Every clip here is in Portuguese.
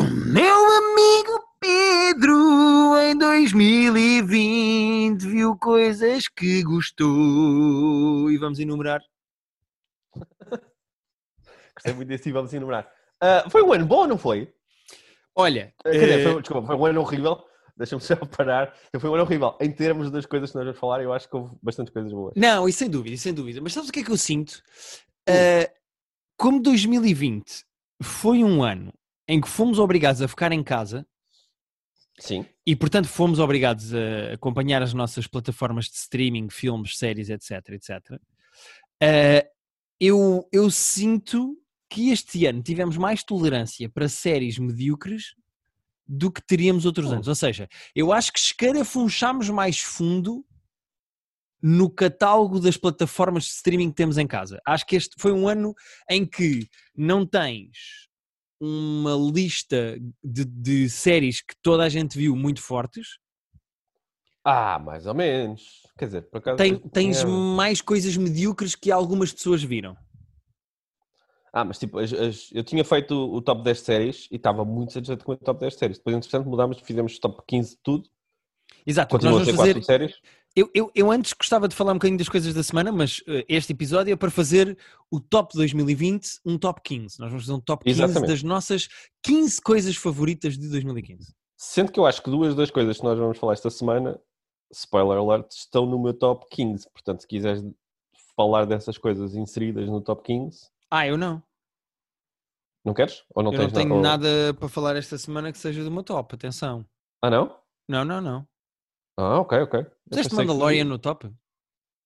O meu amigo Pedro em 2020 viu coisas que gostou. E vamos enumerar. Gostei muito desse e vamos enumerar. Ah, foi um ano bom, não foi? Olha, Quer dizer, eh, foi, desculpa, foi um ano horrível. Deixa-me só parar. Foi um ano horrível. Em termos das coisas que nós vamos falar, eu acho que houve bastante coisas boas. Não, isso sem dúvida, sem dúvida. Mas sabes o que é que eu sinto? Uh, como 2020 foi um ano em que fomos obrigados a ficar em casa Sim. e, portanto, fomos obrigados a acompanhar as nossas plataformas de streaming, filmes, séries, etc, etc. uh, eu, eu sinto que este ano tivemos mais tolerância para séries medíocres do que teríamos outros Hum. anos. Ou seja, eu acho que escarafunchámos mais fundo no catálogo das plataformas de streaming que temos em casa. Acho que este foi um ano em que não tens uma lista de, de séries que toda a gente viu muito fortes, Ah, mais ou menos. Quer dizer, por acaso. Tem- tens mais coisas medíocres que algumas pessoas viram. Ah, mas tipo, as- as- eu tinha feito o, o top 10 séries e estava muito satisfeito com o top 10 séries. Depois, entretanto, mudámos, fizemos top 15 de tudo. Exato, nós Continua a vamos fazer. séries. Eu, eu, eu antes gostava de falar um bocadinho das coisas da semana, mas eh, este episódio é para fazer o top 2020, um top 15. Nós vamos fazer um top 15 Exatamente. das nossas 15 coisas favoritas de 2015. Sendo que eu acho que duas das coisas que nós vamos falar esta semana, spoiler alert, estão no meu top 15. Portanto, se quiseres falar dessas coisas inseridas no top 15, Ah, eu não. não queres? Ou não eu não tens tenho ou- nada para falar esta semana que seja do meu top, atenção. Ah, não? Não, não, não. Ah, ok, ok. Puseste pensei que- Mandalorian no top?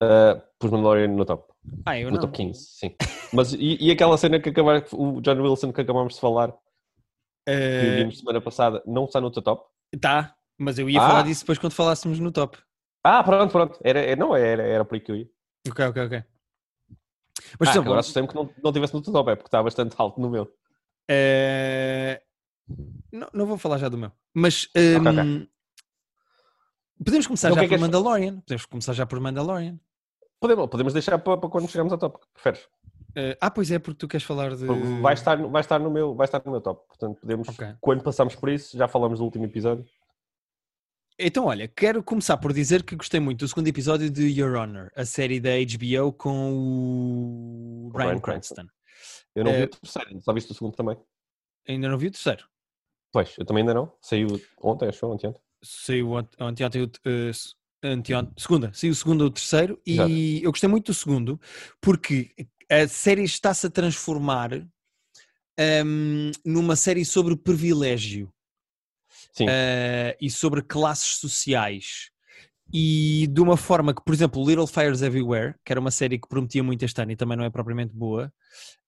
Ah, pus Mandalorian no top. Ah, eu no não. top 15, sim. Mas e, e aquela cena que acabar, o John Wilson que acabámos de falar, que Eh, vimos semana passada, não está no teu top? tá, mas eu ia Ah. falar disso depois quando falássemos no top. Ah, pronto, pronto. Era, é- não, era, era por aí que eu ia. Ok, ok, ok. Mas, ah, exemplo, agora assustei-me que não, não tivesse no top, é porque está bastante alto no meu. eh, não, não vou falar já do meu. Mas Ok, ok. hum, podemos começar Então, já é por és- Mandalorian. Podemos começar já por Mandalorian. Podemos, podemos deixar para, para quando chegarmos ao top. Preferes? Eh, ah, pois é, porque tu queres falar de. Vai estar, no- vai, estar no meu, vai estar no meu top. Portanto, podemos, Ok. quando passarmos por isso, já falamos do último episódio. Então, olha, quero começar por dizer que gostei muito do segundo episódio de Your Honor, a série da HBO com o Com Ryan Bryan Cranston. Eu não Eh, vi o terceiro, só viste o segundo também. Ainda não vi o terceiro. Pois, eu também ainda não. Saiu ontem, acho, ontem. ontem. Saiu ante- ontem, o- eh, se- anteontem- segunda, saiu o segundo ou o terceiro e Exato. eu gostei muito do segundo porque a série está-se a transformar hum, numa série sobre privilégio eh, e sobre classes sociais e de uma forma que, por exemplo, Little Fires Everywhere, que era uma série que prometia muito este ano e também não é propriamente boa,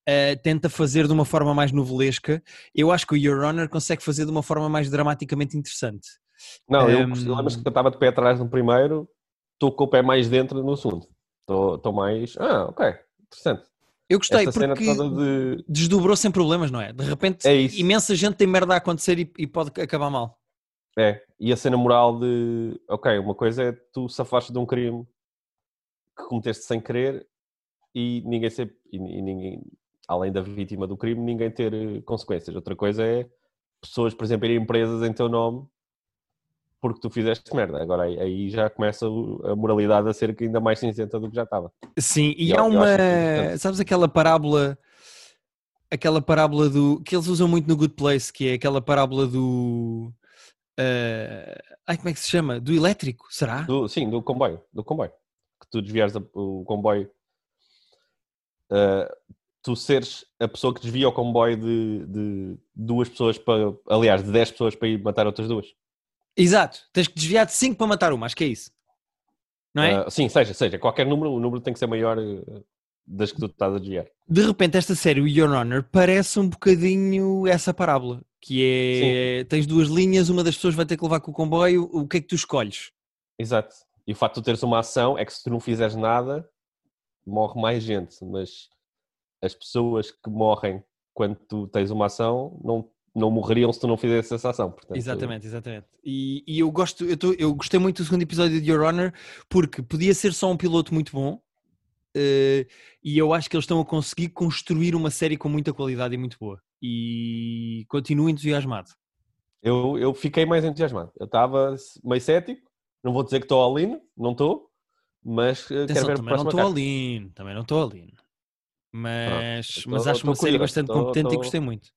eh, tenta fazer de uma forma mais novelesca. Eu acho que o Your Honor consegue fazer de uma forma mais dramaticamente interessante. Não, eu Ehm, lembro-me que eu estava de pé atrás no primeiro, estou com o pé mais dentro no segundo. Estou mais. Ah, ok, interessante. Eu gostei Esta cena porque de. desdobrou sem problemas, não é? De repente, É imensa gente tem merda a acontecer e, e pode acabar mal. É, e a cena moral de. Ok, uma coisa é tu safaste de um crime que cometeste sem querer e ninguém ser. E, e ninguém, além da vítima do crime, ninguém ter consequências. Outra coisa é pessoas, por exemplo, irem presas em teu nome porque tu fizeste merda. Agora aí, aí já começa a moralidade a ser ainda mais cinzenta do que já estava. Sim, e E eu- há eu uma. acho isso interessante. Sabes aquela parábola. Aquela parábola do. que eles usam muito no Good Place, que é aquela parábola do. eh, ai, como é que se chama? Do elétrico, será? Do- sim, do comboio, do comboio. Que tu desviares o comboio. ah, tu seres a pessoa que desvia o comboio de, de duas pessoas para. Aliás, de 10 pessoas para ir matar outras duas. Exato, tens que desviar de 5 para matar uma, acho que é isso. Não é? Ah, sim, seja, seja, qualquer número, o número tem que ser maior ah, das que tu estás a desviar. De repente, esta série, o Your Honor, parece um bocadinho essa parábola, que é tens duas linhas, uma das pessoas vai ter que levar com o comboio, o que é que tu escolhes? Exato. E o facto de tu teres uma ação é que se tu não fizeres nada, morre mais gente. Mas as pessoas que morrem quando tu tens uma ação não, não morreriam se tu não fizesse essa ação. Portanto, Exatamente, exatamente. E, e eu gosto, eu, tô- eu gostei muito do segundo episódio de Your Honor porque podia ser só um piloto muito bom eh, e eu acho que eles estão a conseguir construir uma série com muita qualidade e muito boa. e continuo entusiasmado. Eu, eu fiquei mais entusiasmado. Eu estava meio cético, não vou dizer que estou all in, não estou, mas eh, Atenção, quero ver também não estou all in, também não estou all in. Mas, eu mas tô- acho tô uma série bastante tô- competente e tô- gostei muito.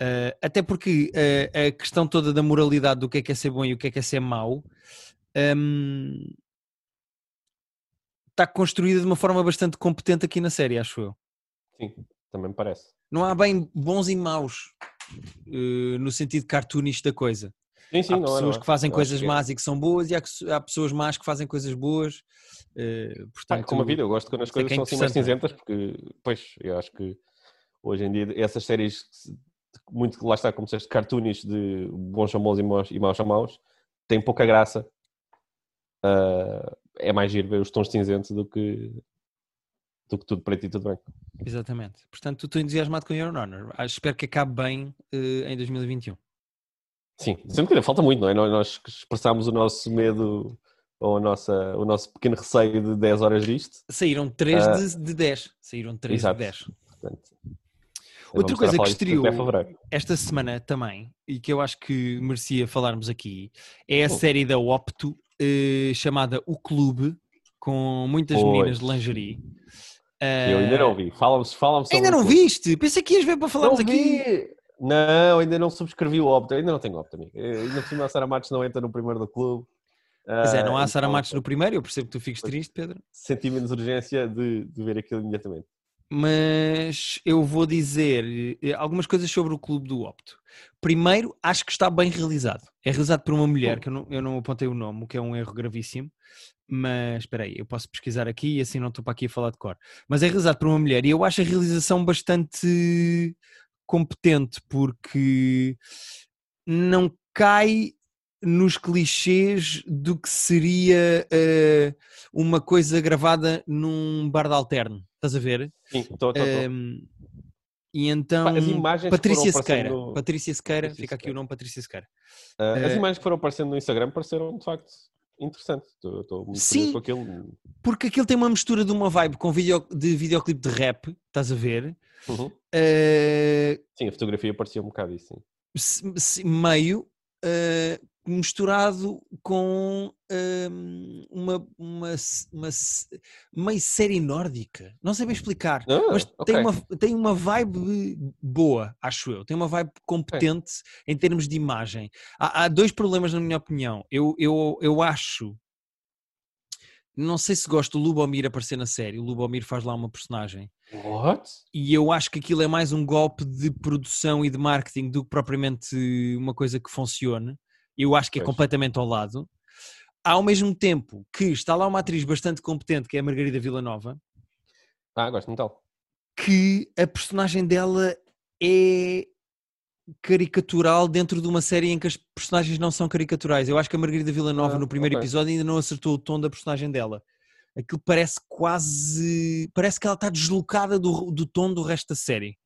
Uh, até porque uh, a questão toda da moralidade do que é que é ser bom e o que é que é ser mau um, está construída de uma forma bastante competente aqui na série, acho eu. Sim, também me parece. Não há bem bons e maus uh, no sentido cartoonista da coisa. Sim, sim, há não é, pessoas não é. que fazem Eu coisas que é- más e que são boas e há, há pessoas más que fazem coisas boas. Portanto, é como a vida, eu gosto quando as é coisas são assim mais cinzentas, porque, pois, eu acho que hoje em dia essas séries, muito lá está, como disseste, cartoonish de bons famosos e maus, e maus chamaus, têm pouca graça. Ah, é mais giro ver os tons cinzentos do que, do que tudo preto e tudo branco. Exatamente. Portanto, estou entusiasmado com Your Honor. Ah, Espero que acabe bem eh, em 2021. Sim, sempre que ainda falta muito, não é? Nós, expressámos o nosso medo ou a nossa, o nosso pequeno receio de 10 horas disto. Saíram 3 Ah. de, de 10. Saíram 3 Exato. de 10. Portanto, Outra vamos coisa que estreou-. Esta semana também, e que eu acho que merecia falarmos aqui, é a Oh. série da Opto eh, chamada O Clube, com muitas Pois. meninas de lingerie. Eu ainda não vi. Fala-me fala sobre Ainda não viste? Pensei que ias ver para falarmos aqui. Não, ainda não subscrevi o Opto. Ainda não tenho Opto, amigo. Eh, Ainda por cima a Sara Matos não entra no primeiro do clube. Pois é, não há Ah, Sara então, Matos no primeiro, eu percebo que tu fiques triste, Pedro. Senti menos urgência de, de ver aquilo imediatamente. Mas eu vou dizer eh, algumas coisas sobre o clube do Opto. Primeiro, acho que está bem realizado. É realizado por uma mulher, que eu não, eu não apontei o nome, o que é um erro gravíssimo. Mas espera aí, eu posso pesquisar aqui e assim não estou para aqui a falar de cor. Mas é realizado por uma mulher e eu acho a realização bastante competente porque não cai nos clichês do que seria eh, uma coisa gravada num bar de alterno. Estás a ver? Sim, estou. Um, e então, Pá, as imagens que Patrícia Sequeira, aparecendo- Patrícia Sequeira, Patrícia fica aqui Sequeira. o nome Patrícia Sequeira. Ah, As eh, imagens que foram aparecendo no Instagram pareceram de facto interessantes. Estou, estou muito Sim. com aquilo. Porque aquilo tem uma mistura de uma vibe com vídeo, de videoclipe de rap, estás a ver? Uhum. Uh, Sim, a fotografia parecia um bocado isso. Meio uh, misturado com um, uma, uma, uma meio série nórdica. Não sei bem explicar. Ah, mas ok. tem, uma, tem uma vibe boa, acho eu. Tem uma vibe competente em termos de imagem. Há, há dois problemas, na minha opinião. Eu, eu, eu acho. Não sei se gosto do Lubomir aparecer na série. O Lubomir faz lá uma personagem. What? E eu acho que aquilo é mais um golpe de produção e de marketing do que propriamente uma coisa que funcione. Eu acho que é Pois. completamente ao lado. Ao mesmo tempo que está lá uma atriz bastante competente, que é a Margarida Villanova, Ah, gosto muito dela. que a personagem dela é caricatural dentro de uma série em que as personagens não são caricaturais. Eu acho que a Margarida Villanova Ah, no primeiro ok. episódio ainda não acertou o tom da personagem dela. Aquilo parece quase. Parece que ela está deslocada do, do tom do resto da série.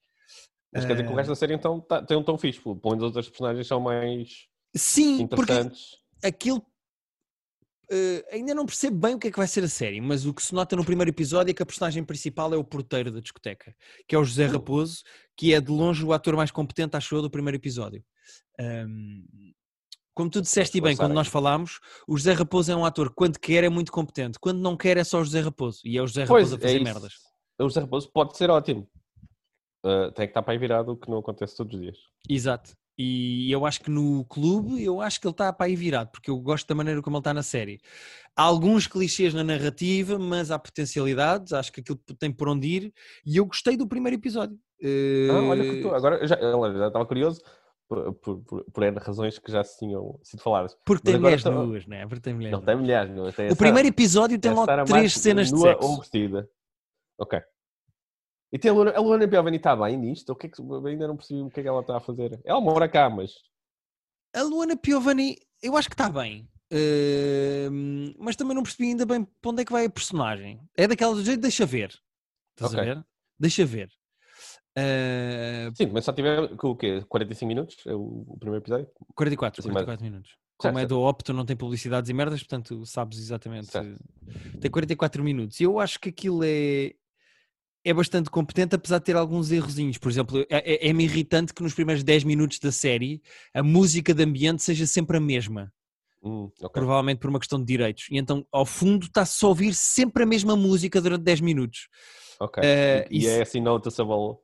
Mas quer dizer que o resto da série então tá- tem um tom fixe. Pelo menos as outras personagens são mais Sim, porque aquilo. eh, ainda não percebo bem o que é que vai ser a série, mas o que se nota no primeiro episódio é que a personagem principal é o porteiro da discoteca, que é o José Hum. Raposo, que é de longe o ator mais competente, acho eu, do primeiro episódio. Ahm, como tu disseste e bem, quando nós falámos, o José Raposo é um ator, quando quer é muito competente, quando não quer é só o José Raposo, e é o José Pois, Raposo a é fazer isso. merdas. O José Raposo pode ser ótimo. Ah, tem que estar para aí virado, o que não acontece todos os dias. Exato. E eu acho que no clube, eu acho que ele está para aí virado, porque eu gosto da maneira como ele está na série. Há alguns clichês na narrativa, mas há potencialidades, acho que aquilo tem por onde ir, e eu gostei do primeiro episódio. Ah, olha que Eh, tu, agora já, já estava curioso por, por, por, por N razões que já se tinham sido faladas. Porque tem mulheres estou- nuas, não é? Porque tem mulheres Não tem nuas. milhares, não. Tem O primeiro episódio tem logo três cenas de sexo. ou vestida. Ok. E tem a Luana, a Luana Piovani está bem nisto? O que é que, ainda não percebi o que é que ela está a fazer. Ela mora cá, mas... A Luana Piovani, eu acho que está bem. Eh, mas também não percebi ainda bem para onde é que vai a personagem. É daquela do jeito, deixa ver. Estás a Ok. ver? Deixa ver. Eh, Sim, mas só tiver com o quê? 45 minutos? É o, primeiro episódio? 44, Assim, mais- 44 minutos. Como é certo. do Opto, não tem publicidades e merdas, portanto sabes exatamente. Certo. Tem 44 minutos. E eu acho que aquilo é. É bastante competente, apesar de ter alguns errozinhos. Por exemplo, é- é- é-me irritante que nos primeiros 10 minutos da série a música de ambiente seja sempre a mesma. Hum, ok. provavelmente por uma questão de direitos. E então, ao fundo, está-se a ouvir sempre a mesma música durante 10 minutos. ok. Eh, e é assim noticeable.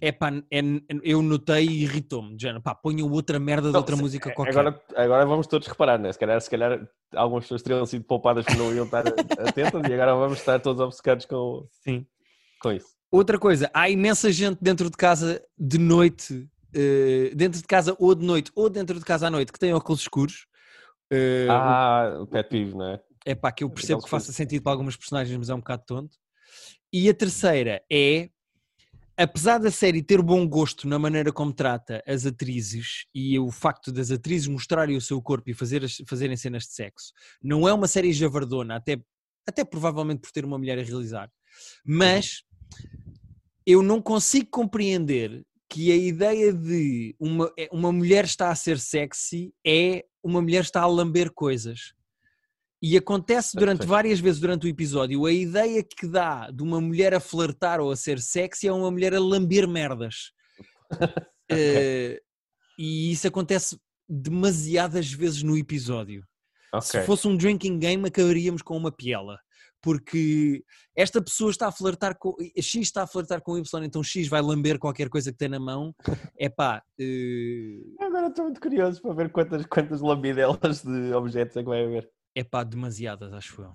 É pá, é- eu notei e irritou-me. género, pá, ponham outra merda de outra Não, música qualquer. Agora, agora vamos todos reparar, né? Se calhar, se calhar algumas pessoas teriam sido poupadas que não iam estar atentas e agora vamos estar todos obcecados com, Sim. Com isso. Outra coisa, há imensa gente dentro de casa de noite, eh, dentro de casa ou de noite, ou dentro de casa à noite, que tem óculos escuros. Eh, Ah, o pet peeve, não é? É pá, que eu percebo Aqueles que faça sentido para algumas personagens, mas é um bocado tonto. E a terceira é, apesar da série ter bom gosto na maneira como trata as atrizes e o facto das atrizes mostrarem o seu corpo e fazer as- fazerem cenas de sexo, não é uma série javardona, até, até provavelmente por ter uma mulher a realizar, mas eu não consigo compreender que a ideia de uma, é- uma mulher está a ser sexy é uma mulher está a lamber coisas. E acontece durante várias vezes durante o episódio, a ideia que dá de uma mulher a flertar ou a ser sexy é uma mulher a lamber merdas. Eh, e isso acontece demasiadas vezes no episódio. Se Ok. fosse um drinking game, acabaríamos com uma piela. Porque esta pessoa está a flertar com. X está a flertar com Y, então X vai lamber qualquer coisa que tem na mão. É pá. Agora estou muito curioso para ver quantas, quantas lambidelas de objetos é que vai haver. é pá, demasiadas, acho eu.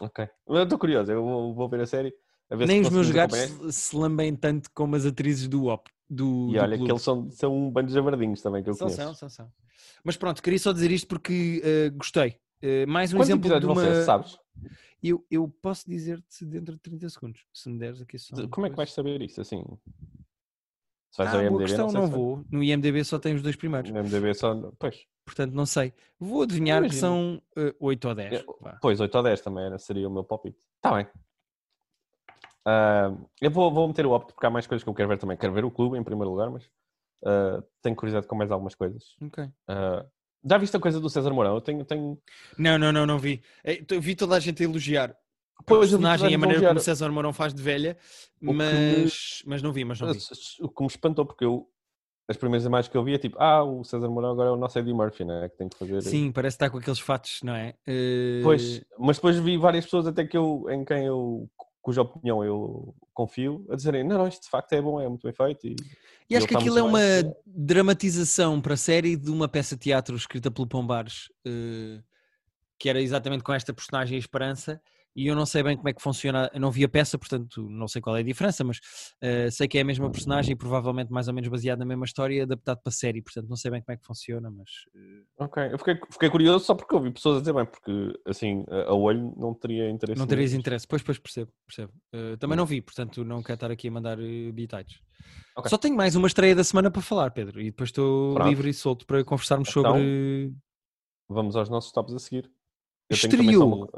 Ok. Eu estou curioso, eu vou, vou ver a série. A ver Nem os meus gatos acompanhar. se, lambem tanto como as atrizes do OP. Do, E do olha, clube. que eles são, são um bando de jabardinhos também que eu São, conheço. são, são, são. Mas pronto, queria só dizer isto porque eh, gostei. Eh, mais um Quantos exemplo de uma. ser, sabes? Eu, eu posso dizer-te dentro de 30 segundos, se me deres aqui só. Como é que vais saber isso assim? Se vais Ah, ao boa IMDb, questão, não, não vou. No IMDB só tem os dois primeiros. No IMDb só. Pois, Portanto, não sei. Vou adivinhar que Imagina. são eh, 8 ou 10. É, vá. pois 8 ou 10 também era, seria o meu palpite. Está bem. Ah, eu vou, vou meter o opto porque há mais coisas que eu quero ver também. Quero ver o clube em primeiro lugar, mas ah, tenho curiosidade com mais algumas coisas. Ok. Ah, já viste a coisa do César Mourão? Eu tenho. tenho... Não, não, não, não vi. Eh, tô- vi toda a gente a elogiar a Pois, eu vi personagem e a a maneira a como elogiar. César Mourão faz de velha, O que mas, mas não vi, mas não vi. O que me espantou, porque eu, as primeiras imagens que eu vi é tipo, ah, o César Mourão agora é o nosso Eddie Murphy, né? Que tem que fazer. Sim, parece estar com aqueles fatos, não é? Eh, Pois, mas depois vi várias pessoas até que eu, em quem eu, cuja opinião eu confio, a dizerem, não, não, isto de facto é bom, é muito bem feito. E, E acho que está aquilo é uma bem. dramatização para a série de uma peça de teatro escrita pelo Pombares, eh, que era exatamente com esta personagem a Esperança, e eu não sei bem como é que funciona, eu não vi a peça, portanto não sei qual é a diferença, mas eh, sei que é a mesma personagem e provavelmente mais ou menos baseado na mesma história, adaptado para a série, portanto não sei bem como é que funciona, mas eh, Ok, eu fiquei, fiquei curioso só porque eu vi pessoas a dizer bem, porque assim, a, olho não teria interesse. não terias interesse. Pois, pois, percebo, percebo. Eh, também não vi, portanto não quero estar aqui a mandar uh, bitites. Ok. Só tenho mais uma estreia da semana para falar, Pedro, e depois estou Pronto. livre e solto para conversarmos Então, sobre... Vamos aos nossos tops a seguir. Eu Estreou.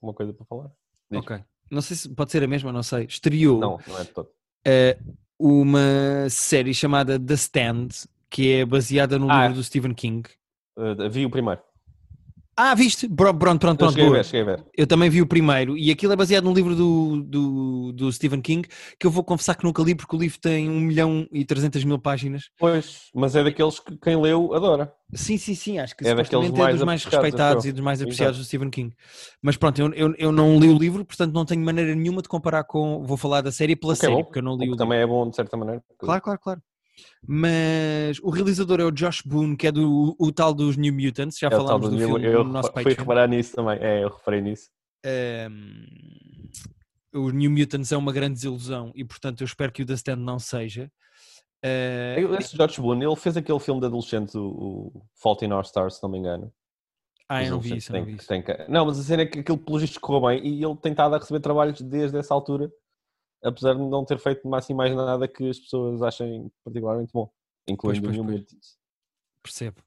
Uma, coisa para falar. Diz. Ok. Não sei se pode ser a mesma, não sei. Estreou Não, não é de todo. eh, uma série chamada The Stand, que é baseada no Ah. livro do Stephen King. Uh, vi o primeiro. Ah, viste? Pronto, pronto, pronto. Eu cheguei ver, cheguei ver. Eu também vi o primeiro e aquilo é baseado num livro do, do, do Stephen King que eu vou confessar que nunca li porque o livro tem 1 milhão e 300 mil páginas. Pois, mas é daqueles que quem leu adora. Sim, sim, sim, acho que É daqueles é dos mais respeitados e dos mais Exato. apreciados do Stephen King. Mas pronto, eu, eu, eu não li o livro, portanto não tenho maneira nenhuma de comparar com. Vou falar da série pela O é série, bom, porque eu não O li o livro. também é bom de certa maneira. porque- Claro, claro, claro. Mas o realizador é o Josh Boone, que é do, o tal dos New Mutants, já É falámos do, do filme eu no nosso repa- fui Patreon. reparar nisso também. É, eu reparei nisso. Um, o New Mutants é uma grande desilusão e, portanto, eu espero que o The Stand não seja. Uh, Esse George Boone, ele fez aquele filme de adolescente, o, o Fault in Our Stars, se não me engano. ah, eu não vi isso, eu não vi isso. que- Não, mas a cena é que aquilo pelo visto correu bem e ele tem estado a receber trabalhos desde essa altura, apesar de não ter feito assim mais nada que as pessoas achem particularmente bom, incluindo Pois, o pois, New pois. Mutants. Percebo.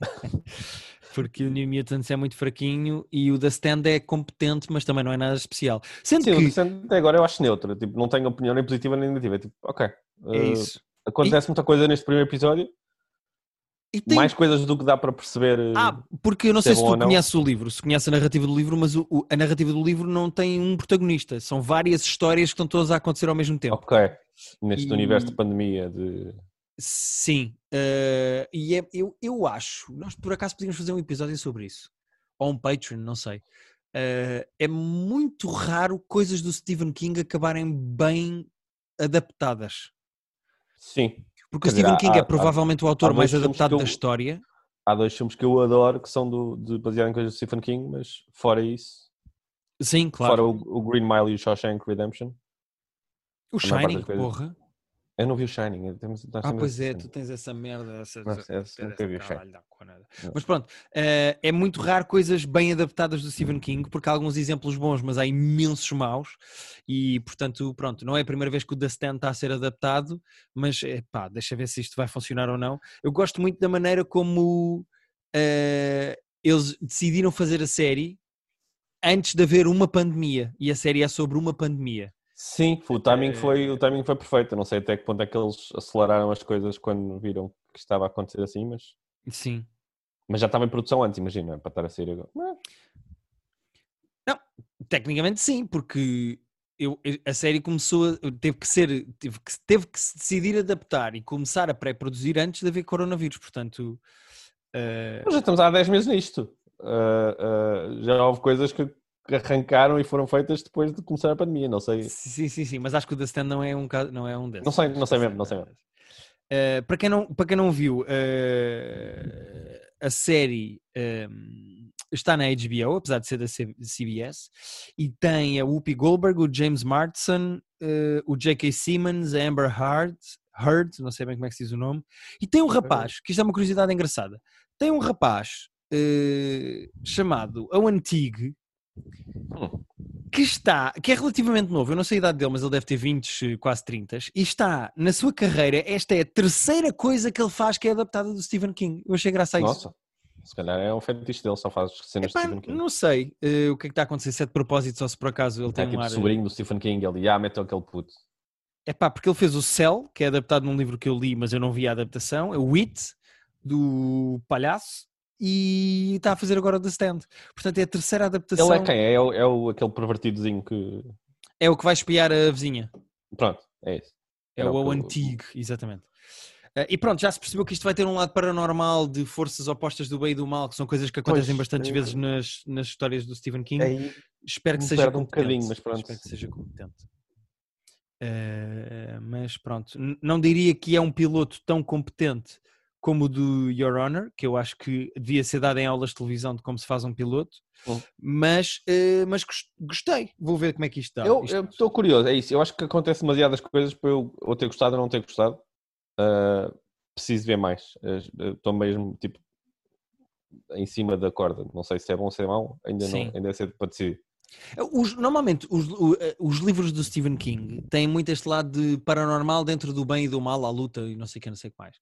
Porque o New Mutants é muito fraquinho e o The Stand é competente, mas também não é nada especial. Sendo Sim, o que Decent até agora eu acho neutro, tipo, não tenho opinião nem positiva nem negativa. É tipo, ok, é eh, isso. acontece muita coisa neste primeiro episódio, E tem- Mais coisas do que dá para perceber. eh, Ah, porque eu não se sei se tu conheces o livro, se conheces a narrativa do livro, mas o- o- a narrativa do livro não tem um protagonista. São várias histórias que estão todas a acontecer ao mesmo tempo. Ok. Neste E- universo de pandemia de. Sim. eh, e é- eu, eu acho, nós por acaso podíamos fazer um episódio sobre isso. Ou um Patreon, não sei. Eh, é muito raro coisas do Stephen King acabarem bem adaptadas. Sim. Porque o Stephen há- King é há- provavelmente o há autor dois mais adaptado eu- da história. Há dois filmes que eu adoro que são do, de, baseados em coisas do Stephen King, mas fora isso. Sim, claro. Fora o, o Green Mile e o Shawshank Redemption. o Shining, porra. Eu não vi o Shining. Temos, Ah, temos pois é, tu tens essa merda. Essa, Nós- essa- essa nunca vi o nada. Não. Mas pronto, eh, é muito raro coisas bem adaptadas do Stephen King, porque há alguns exemplos bons, mas há imensos maus. E portanto, pronto, não é a primeira vez que o The Stand está a ser adaptado, mas pá, deixa ver se isto vai funcionar ou não. Eu gosto muito da maneira como eh, eles decidiram fazer a série antes de haver uma pandemia. E a série é sobre uma pandemia. Sim, o timing, foi, o timing foi perfeito. Eu não sei até que ponto é que eles aceleraram as coisas quando viram que estava a acontecer assim, mas, Sim. mas já estava em produção antes, imagina, para estar a sair agora. Mas, Tecnicamente sim, porque eu, a série começou, a- teve que ser, teve que, teve que se decidir adaptar e começar a pré-produzir antes de haver coronavírus, portanto, mas já estamos há 10 meses nisto. Ah, ah, já houve coisas que que arrancaram e foram feitas depois de começar a pandemia, não sei. sim, sim, sim, mas acho que o The Stand não é um, não é um desses. Não sei, não sei mesmo, não sei mesmo. Eh, para, quem não, para quem não viu, eh, a série eh, está na HBO, apesar de ser da CBS, e tem a Whoopi Goldberg, o James Marsden, eh, o J.K. Simmons, a Amber Heard, Heard, não sei bem como é que se diz o nome, e tem um rapaz, que isto é uma curiosidade engraçada, tem um rapaz chamado Owen Teague, Hum. que está, que é relativamente novo, eu não sei a idade dele, mas ele deve ter 20, quase 30, e está na sua carreira, esta é a terceira coisa que ele faz que é adaptada do Stephen King. Eu achei graça a isso. Nossa, se calhar é um fetiche dele, só faz cenas Epá, de Stephen King. não sei eh, o que é que está a acontecer, se é de propósito ou se por acaso ele Está tem aqui um ar... sobrinho do Stephen King, ele, ah, mete aquele puto. É pá, porque ele fez o Cell, que é adaptado num livro que eu li, mas eu não vi a adaptação, é o It, do palhaço, e está a fazer agora o The Stand. Portanto, é a terceira adaptação. Ele é quem? É, o- é o, aquele pervertidozinho que. É o que vai espiar a vizinha. Pronto, é isso. É o o eu- Teague, exatamente. Eh, e pronto, já se percebeu que isto vai ter um lado paranormal de forças opostas do bem e do mal, que são coisas que acontecem Pois, bastantes é- vezes nas, nas histórias do Stephen King. Aí, Espero que seja perde um competente. bocadinho, mas pronto. Espero que seja competente. Eh, mas pronto, N- não diria que é um piloto tão competente como o do Your Honor, que eu acho que devia ser dado em aulas de televisão de como se faz um piloto, Hum. mas, eh, mas gos- gostei. Vou ver como é que isto dá. eu estou curioso, é isso. Eu acho que acontece demasiadas coisas para eu ou ter gostado ou não ter gostado. Ah, preciso ver mais. Estou mesmo tipo em cima da corda. Não sei se é bom ou se é mau. Ainda, Sim. não, ainda é cedo para decidir. Os- normalmente os, eh, os livros do Stephen King têm muito este lado de paranormal dentro do bem e do mal, à luta e não sei o que, não sei o que mais.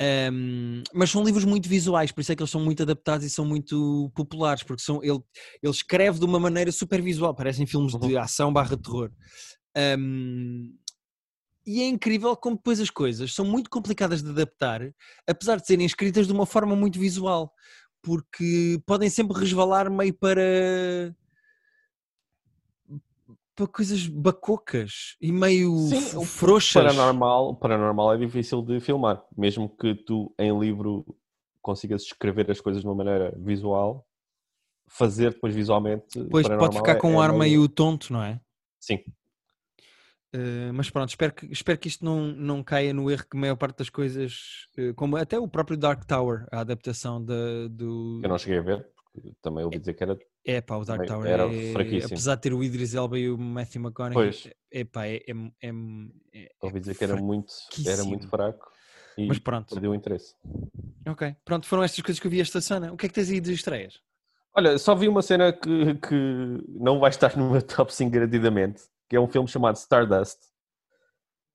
Ahm, mas são livros muito visuais, por isso é que eles são muito adaptados e são muito populares, porque são, ele, ele escreve de uma maneira super visual, parecem filmes de ação barra terror. Ahm, e é incrível como depois as coisas são muito complicadas de adaptar, apesar de serem escritas de uma forma muito visual, porque podem sempre resvalar meio para para coisas bacocas e meio Sim, f- o frouxas. Paranormal, o paranormal é difícil de filmar. Mesmo que tu, em livro, consigas escrever as coisas de uma maneira visual, fazer depois visualmente. Depois pode ficar é- com é um ar meio tonto, não é? Sim, Eh, mas pronto, espero que, espero que isto não, não caia no erro que a maior parte das coisas, eh, como até o próprio Dark Tower, a adaptação da, do. eu não cheguei a ver, porque também ouvi dizer que era. É pá, o Dark Tower era é, fraquíssimo. apesar de ter o Idris Elba e o Matthew McConaughey, Pois. é pá, é, é, é, é- Ouvi dizer que era muito, era muito fraco e Mas pronto, perdeu o interesse. ok. Pronto, foram estas coisas que eu vi esta semana. O que é que tens aí de estreias? Olha, só vi uma cena que, que não vai estar no meu top 5 garantidamente, que é um filme chamado Stardust.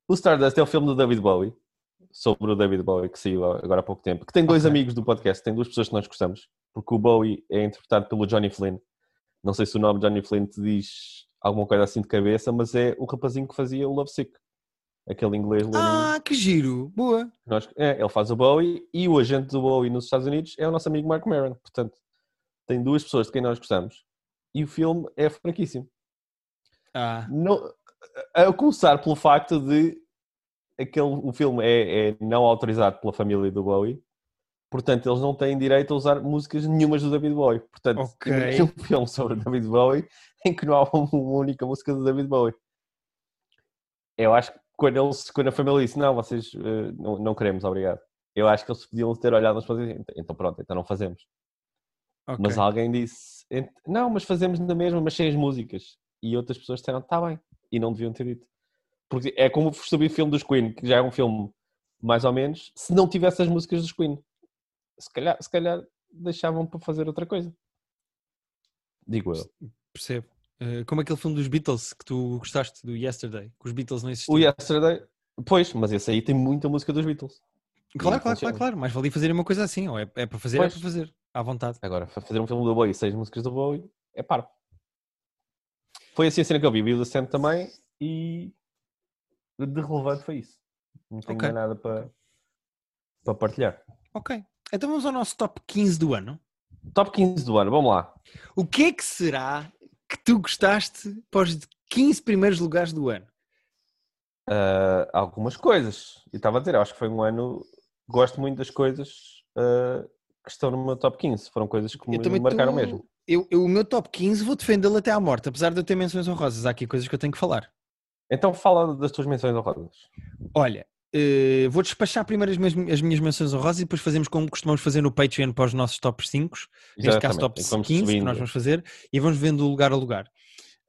O Stardust é o filme do David Bowie, sobre o David Bowie, que saiu agora há pouco tempo, que tem dois Ok. amigos do podcast, tem duas pessoas que nós gostamos, porque o Bowie é interpretado pelo Johnny Flynn. Não sei se o nome Johnny Flynn te diz alguma coisa assim de cabeça, mas é o rapazinho que fazia o Love Sick. aquele inglês. Ah, que giro! Boa! Nós, é, ele faz o Bowie e o agente do Bowie nos Estados Unidos é o nosso amigo Mark Maron. Portanto, tem duas pessoas de quem nós gostamos e o filme é fraquíssimo. Ah, Não, a começar pelo facto de aquele, o filme é, é não autorizado pela família do Bowie, portanto eles não têm direito a usar músicas nenhumas do David Bowie. Portanto, Ok. imagina um filme sobre o David Bowie em que não há uma única música do David Bowie. Eu acho que quando, eles, quando a família disse não, vocês eh, não, não queremos, obrigado. Eu acho que eles podiam ter olhado nas coisas e então pronto, então não fazemos. ok. Mas alguém disse, "Ent- não, mas fazemos na mesma, mas sem as músicas. E outras pessoas disseram, está bem. E não deviam ter dito. Porque é como sobre o filme dos Queen, que já é um filme mais ou menos, se não tivesse as músicas dos Queen. Se calhar, se calhar deixavam para fazer outra coisa. Digo eu. Percebo. Eh, como aquele filme dos Beatles que tu gostaste do Yesterday, que os Beatles não existiam. O Yesterday, pois, mas esse aí tem muita música dos Beatles. Claro, E claro, claro, claro. Mas valia fazer uma coisa assim, ou é, é para fazer, é Pois. para fazer, à vontade. Agora, fa- fazer um filme do Bowie e seis músicas do Bowie, é paro. Foi assim a cena que eu vi, vi o The Stand também e de relevante foi isso. Não tenho Ok. mais nada para, para partilhar. Ok. Então vamos ao nosso top 15 do ano. Top 15 do ano, vamos lá. O que é que será que tu gostaste para os 15 primeiros lugares do ano? Ah, algumas coisas. Eu estava a dizer, acho que foi um ano. Gosto muito das coisas ah, que estão no meu top 15. Foram coisas que me Eu também marcaram tô- mesmo. Eu, eu- o meu top 15 vou defendê-lo até à morte, apesar de eu ter menções honrosas. Há aqui coisas que eu tenho que falar. Então fala das tuas menções honrosas. Olha, eh, vou despachar primeiro as minhas, as minhas menções honrosas e depois fazemos como costumamos fazer no Patreon para os nossos top 5. Neste caso, Exatamente. top E vamos 15 que subindo. nós vamos fazer e vamos vendo lugar a lugar.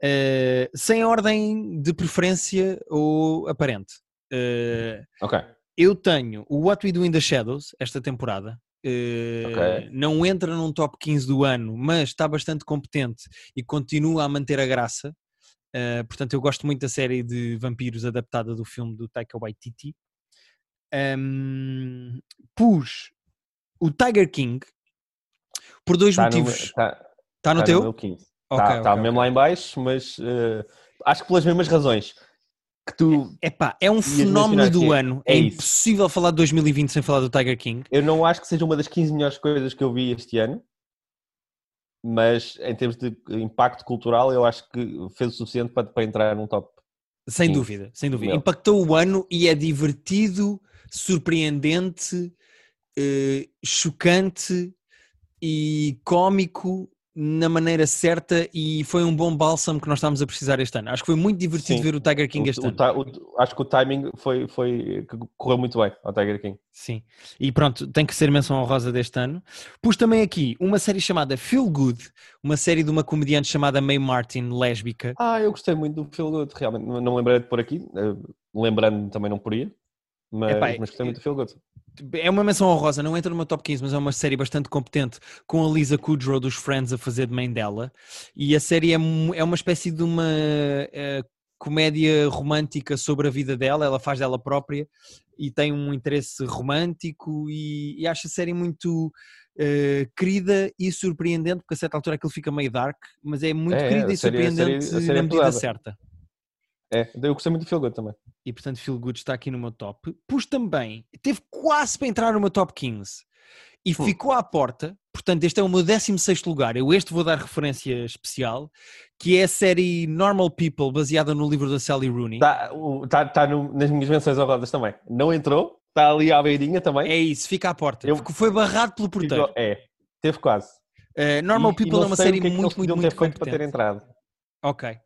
Eh, sem ordem de preferência ou aparente. Eh, Ok. eu tenho o What We Do in the Shadows esta temporada. Eh, Ok. Não entra num top 15 do ano, mas está bastante competente e continua a manter a graça. Eh, portanto, eu gosto muito da série de vampiros adaptada do filme do Taika Waititi. Ahm, pus o Tiger King por dois Está no, motivos. está, Está no está teu? meu 15. Ok, Está, está ok, mesmo lá em baixo, mas eh, acho que pelas mesmas razões que tu. Epá, é um fenómeno do que ano. É, é impossível falar de 2020 sem falar do Tiger King. Eu não acho que seja uma das 15 melhores coisas que eu vi este ano, mas em termos de impacto cultural, eu acho que fez o suficiente para, para entrar num top. Sem Sim. dúvida, sem dúvida. Meu. Impactou o ano e é divertido, surpreendente, eh, chocante e cómico na maneira certa e foi um bom bálsamo que nós estávamos a precisar este ano. Acho que foi muito divertido Sim. ver o Tiger King O- este o ano. ti- o- acho que o timing foi, foi que correu muito bem ao Tiger King. Sim. E pronto, tem que ser menção honrosa deste ano. Pus também aqui uma série chamada Feel Good, uma série de uma comediante chamada Mae Martin, lésbica. Ah, eu gostei muito do Feel Good, realmente. Não, lembrei de por aqui, eh, lembrando também não poria, mas, Epá, mas gostei muito do Feel Good. É uma menção honrosa, não entra no meu top 15, mas é uma série bastante competente com a Lisa Kudrow dos Friends a fazer de mãe dela. E a série é, é uma espécie de uma eh, comédia romântica sobre a vida dela, ela faz dela própria e tem um interesse romântico e, e acho a série muito eh, querida e surpreendente, porque a certa altura aquilo fica meio dark, mas é muito É, é, querida a e série- a série- surpreendente a série é na medida pesada. certa. É, eu gostei muito do Feel Good também. e portanto Feel Good está aqui no meu top. Pus também, teve quase para entrar no meu top 15 e Hum. ficou à porta, portanto este é o meu 16º lugar, eu este vou dar referência especial, que é a série Normal People, baseada no livro da Sally Rooney. Está tá, tá nas minhas menções honrosas também. Não entrou, está ali à beirinha também. É isso, fica à porta. Eu- Foi barrado pelo porteiro. Ficou- é, teve quase. Uh, Normal E- e People não é uma série que é que eles muito, muito, podiam muito ter feito para ter competente. entrado. Ok.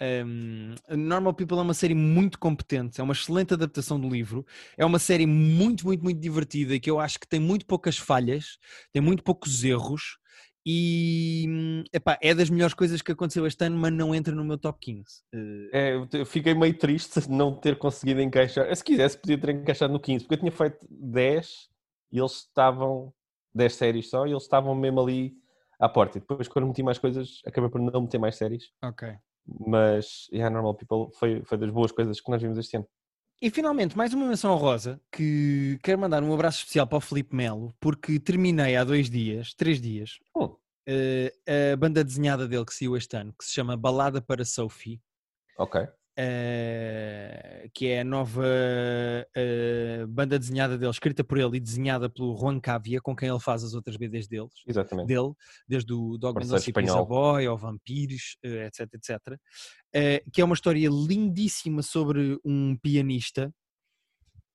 Um, Normal People é uma série muito competente, é uma excelente adaptação do livro, é uma série muito, muito, muito divertida e que eu acho que tem muito poucas falhas, tem muito poucos erros e hum, epá, é das melhores coisas que aconteceu este ano, mas não entra no meu top 15. Uh, É, eu fiquei meio triste de não ter conseguido encaixar. Se quisesse, podia ter encaixado no 15, porque eu tinha feito 10 e eles estavam 10 séries só e eles estavam mesmo ali à porta. E depois, quando meti mais coisas, acabei por não meter mais séries. ok. Mas yeah, Normal People foi, foi das boas coisas que nós vimos este ano. E finalmente, mais uma menção rosa que quero mandar um abraço especial para o Felipe Melo, porque terminei há dois dias, três dias, Hum. eh, a banda desenhada dele que saiu este ano, que se chama Balada para Sophie. Ok. Eh, que é a nova eh, banda desenhada dele, escrita por ele e desenhada pelo Juan Cavia, com quem ele faz as outras BDs deles, Exatamente. dele, desde o Dog Parceiro Mendonça e Pizza espanhol. Boy, ao Vampires, eh, etc, etc. Que é uma história lindíssima sobre um pianista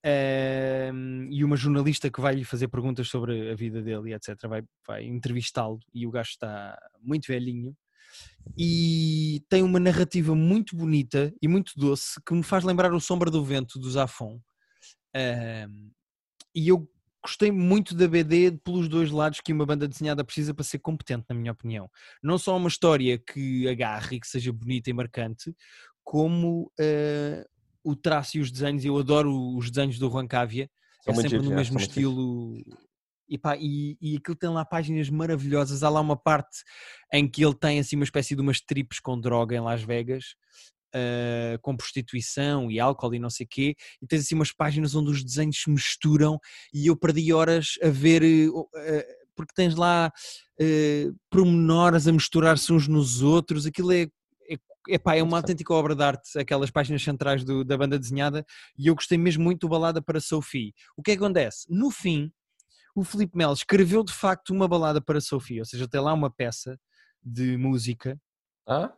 ehm, e uma jornalista que vai lhe fazer perguntas sobre a vida dele etc. Vai, vai entrevistá-lo e o gajo está muito velhinho e tem uma narrativa muito bonita e muito doce que me faz lembrar o Sombra do Vento do Zafon. Ehm, e eu gostei muito da BD pelos dois lados que uma banda desenhada precisa para ser competente, na minha opinião. Não só uma história que agarre e que seja bonita e marcante, como eh, o traço e os desenhos. Eu adoro os desenhos do Juan Cavia, é sempre no mesmo estilo. E, pá, e, e aquilo tem lá páginas maravilhosas. Há lá uma parte em que ele tem assim uma espécie de umas trips com droga em Las Vegas, ah, com prostituição e álcool e não sei quê. E tens assim umas páginas onde os desenhos se misturam e eu perdi horas a ver. o- eh, porque tens lá eh, pormenores a misturar-se uns nos outros. Aquilo é. é Epá, é uma autêntica obra de arte, aquelas páginas centrais do- da banda desenhada, e eu gostei mesmo muito do Balada para Sophie. O que é que acontece? No fim, o Filipe Melo escreveu de facto uma balada para Sophie, ou seja, tem lá uma peça de música Ah?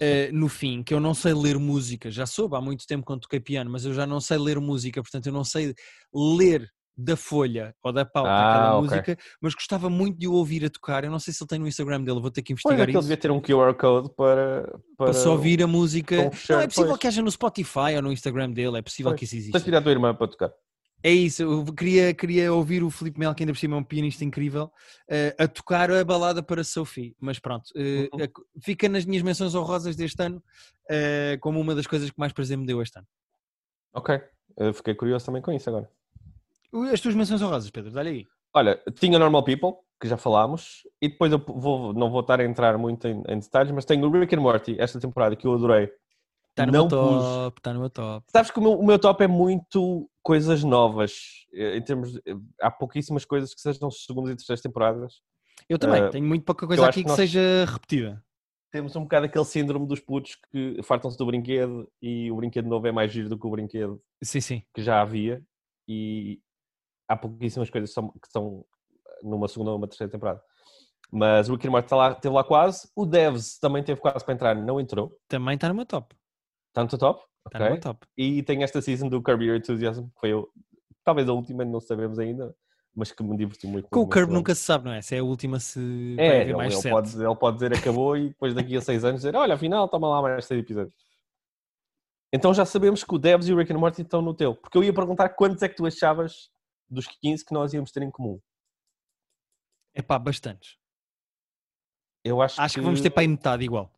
Eh, no fim, que eu não sei ler música, já soube há muito tempo quando toquei piano, mas eu já não sei ler música, portanto eu não sei ler da folha ou da pauta Ah, aquela ok. música, mas gostava muito de o ouvir a tocar. Eu não sei se ele tem no Instagram dele, vou ter que Pois investigar aquele isso. devia ter um QR Code para. Para, Para só ouvir a música. Não, é possível pois. que haja no Spotify ou no Instagram dele, é possível Pois. que isso Tens exista. tirar a tua irmã para tocar. É isso, eu queria, queria ouvir o Filipe Melo, que ainda por cima é um pianista incrível, eh, a tocar a balada para Sophie. Mas pronto, eh, Uhum. a- fica nas minhas menções honrosas deste ano eh, como uma das coisas que mais prazer me deu este ano. Ok. Eu fiquei curioso também com isso agora. As tuas menções honrosas, Pedro, dá-lhe aí. Olha, tinha Normal People, que já falámos, e depois eu vou, não vou estar a entrar muito em, em detalhes, mas tenho o Rick and Morty, esta temporada, que eu adorei. Está no Não meu top, está no meu top. Sabes que o meu, o meu top é muito coisas novas, eh, em termos de- há pouquíssimas coisas que sejam segundas e terceiras temporadas. Eu também, Eh, tenho muito pouca coisa aqui que que, seja repetida. Temos um bocado aquele síndrome dos putos que fartam-se do brinquedo e o brinquedo novo é mais giro do que o brinquedo Sim, sim. que já havia e há pouquíssimas coisas que são, que são numa segunda ou uma terceira temporada. Mas o Rick and Morty está lá, teve lá quase. O Devs também teve quase para entrar, não entrou. Também está no meu top. Está no top? Está Ok. no top. E tem esta season do Curb Your Enthusiasm, que foi o- talvez a última, não sabemos ainda, mas que me divertiu muito. Com o Curb nunca se sabe, não é? Se é a última, se vai É, haver ele, mais ele sete. pode, ele pode dizer acabou e depois daqui a seis anos dizer olha, afinal, toma lá mais seis episódios. Então já sabemos que o Devs e o Rick and Morty estão no teu. Porque eu ia perguntar quantos é que tu achavas dos 15 que nós íamos ter em comum. É pá, bastantes. Eu acho, Acho que vamos ter para aí metade igual.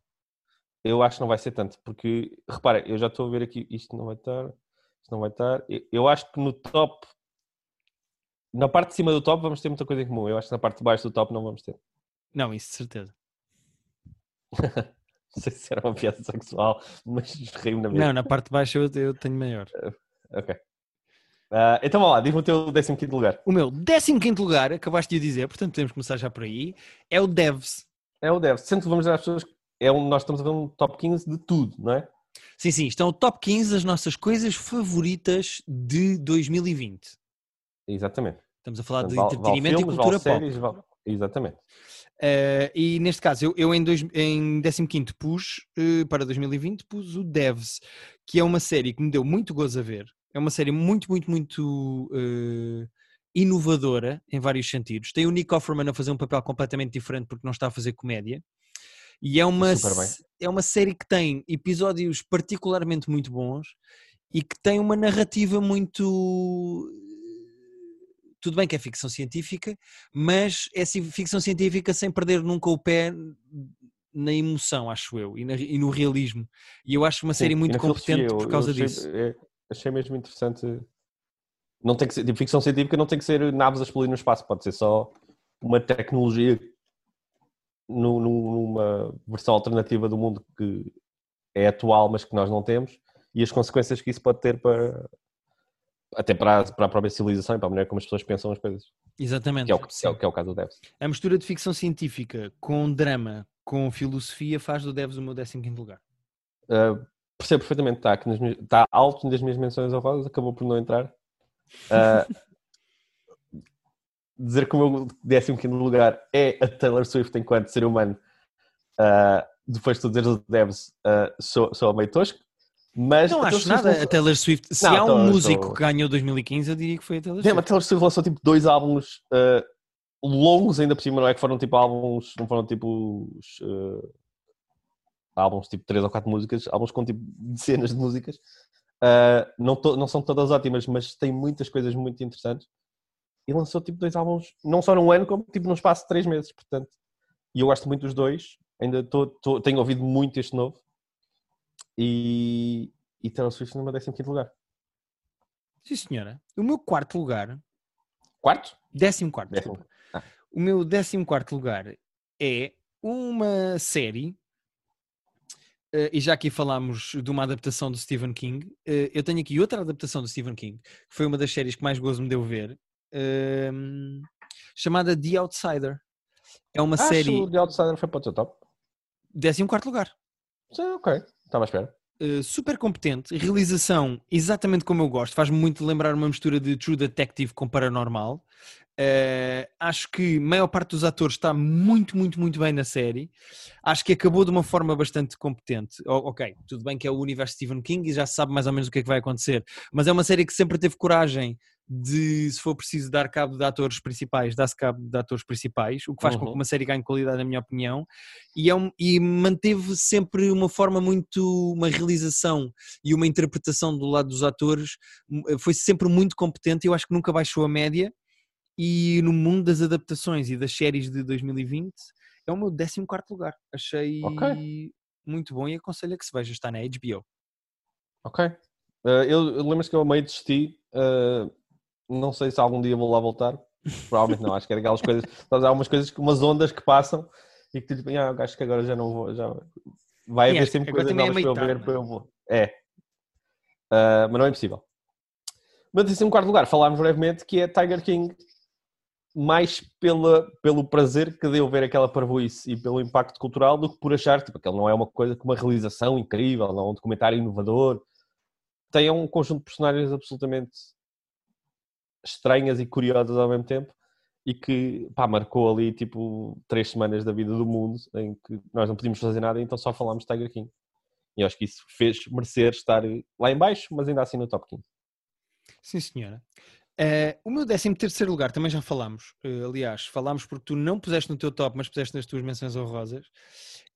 Eu acho que não vai ser tanto, porque repara, eu já estou a ver aqui, isto não vai estar, isto não vai estar. Eu, eu acho que no top, na parte de cima do top vamos ter muita coisa em comum. Eu acho que na parte de baixo do top não vamos ter. Não, isso de certeza. Não sei se era uma piada sexual, mas rio na mesma. Não, na parte de baixo eu, eu tenho maior. Ok. Ah, então vamos lá, diz-me o teu 15 lugar. O meu 15 lugar, acabaste de dizer, portanto podemos começar já por aí, é o Devs. É o Devs. Sendo que vamos dar às pessoas, é um, nós estamos a ver um top 15 de tudo, não é? Sim, sim, estão o top 15 das nossas coisas favoritas de 2020. Exatamente. Estamos a falar de Vale- vale entretenimento filmes, e cultura vale pop. séries, vale- Exatamente. Eh, e neste caso, eu, eu em, dois, em 15 pus, eh, para 2020, pus o Devs, que é uma série que me deu muito gozo a ver. É uma série muito, muito, muito eh, inovadora em vários sentidos. Tem o Nick Offerman a fazer um papel completamente diferente porque não está a fazer comédia. E é uma, bem. s- é uma série que tem episódios particularmente muito bons e que tem uma narrativa muito. Tudo bem que é ficção científica, mas é ficção científica sem perder nunca o pé na emoção, acho eu, e, na- e no realismo. E eu acho uma Sim, série muito competente eu- por causa achei, disso. é, achei mesmo interessante. Não tem que ser, tipo, ficção científica não tem que ser naves a explodir no espaço, pode ser só uma tecnologia nu- numa versão alternativa do mundo que é atual, mas que nós não temos, e as consequências que isso pode ter para até para a, para a própria civilização e para a maneira como as pessoas pensam as coisas, Exatamente. que é o, que é, que é o caso do Devs. A mistura de ficção científica com drama, com filosofia, faz do Devs o meu 15 lugar. Uh, percebo perfeitamente, está, aqui nas está alto nas minhas menções honrosas, acabou por não entrar. Ah, dizer que o meu 15 lugar é a Taylor Swift enquanto ser humano, ah, depois de tu dizeres o Devs, ah, sou, sou meio tosco, mas Não a acho Swift nada. lançou- A Taylor Swift, se Não, há um tô- músico tô- que ganhou 2015, eu diria que foi a Taylor Damn, a Swift. Taylor Swift lançou tipo dois álbuns ah, longos ainda por cima, não é que foram tipo álbuns, não foram tipo ah, álbuns tipo três ou quatro músicas, álbuns com tipo dezenas de músicas. Ah, não, to- não são todas ótimas, mas tem muitas coisas muito interessantes. E lançou tipo dois álbuns, não só num ano, como tipo num espaço de três meses, portanto. E eu gosto muito dos dois, ainda tô, tô- tenho ouvido muito este novo. E, e Taylor Swift no meu 15 lugar. Sim, senhora. O meu quarto lugar, Quarto? décimo quarto, Décimo. Ah. O meu décimo quarto lugar é uma série, eh, e já aqui falámos de uma adaptação do Stephen King, eh, eu tenho aqui outra adaptação do Stephen King, que foi uma das séries que mais gozo me deu ver, ehm, chamada The Outsider. É uma Acho série, o The Outsider foi para o teu top. décimo quarto lugar. Sim, ok. Estava à espera. Uh, super competente, realização exatamente como eu gosto, faz-me muito lembrar uma mistura de True Detective com Paranormal. Uh, acho que a maior parte dos atores está muito, muito, muito bem na série. Acho que acabou de uma forma bastante competente. O- ok, tudo bem que é o universo Stephen King e já se sabe mais ou menos o que é que vai acontecer, mas é uma série que sempre teve coragem de, se for preciso dar cabo de atores principais, dar-se cabo de atores principais, o que faz com Uhum. que uma série ganhe qualidade, na minha opinião e, é um- e manteve sempre uma forma muito, uma realização e uma interpretação do lado dos atores, foi sempre muito competente, eu acho que nunca baixou a média, e no mundo das adaptações e das séries de 2020 é o meu 14 lugar, achei Ok. muito bom e aconselho a que se veja, está na HBO. Ok. Uh, eu eu lembro-me que eu meio desisti. Uh, não sei se algum dia vou lá voltar. Provavelmente não. Acho que é daquelas coisas. Há umas coisas, umas ondas que passam e que tu tipo, ah, acho que agora já não vou. Já... Vai haver sempre coisas é novas para eu ver. tarde, Para eu vou. É. Uh, mas não é impossível. Mas em quarto lugar, falámos brevemente que é Tiger King. Mais pela, pelo prazer que deu ver aquela parvoíce e pelo impacto cultural do que por achar tipo, que ele não é uma coisa com uma realização incrível, não é um documentário inovador. Tem um conjunto de personagens absolutamente estranhas e curiosas ao mesmo tempo e que pá, marcou ali tipo três semanas da vida do mundo em que nós não podíamos fazer nada então só falámos de Tiger King. E acho que isso fez merecer estar lá em baixo, mas ainda assim no top 15. Sim, senhora. Eh, o meu 13 terceiro lugar, também já falámos, eh, aliás, falámos porque tu não puseste no teu top, mas puseste nas tuas menções honrosas,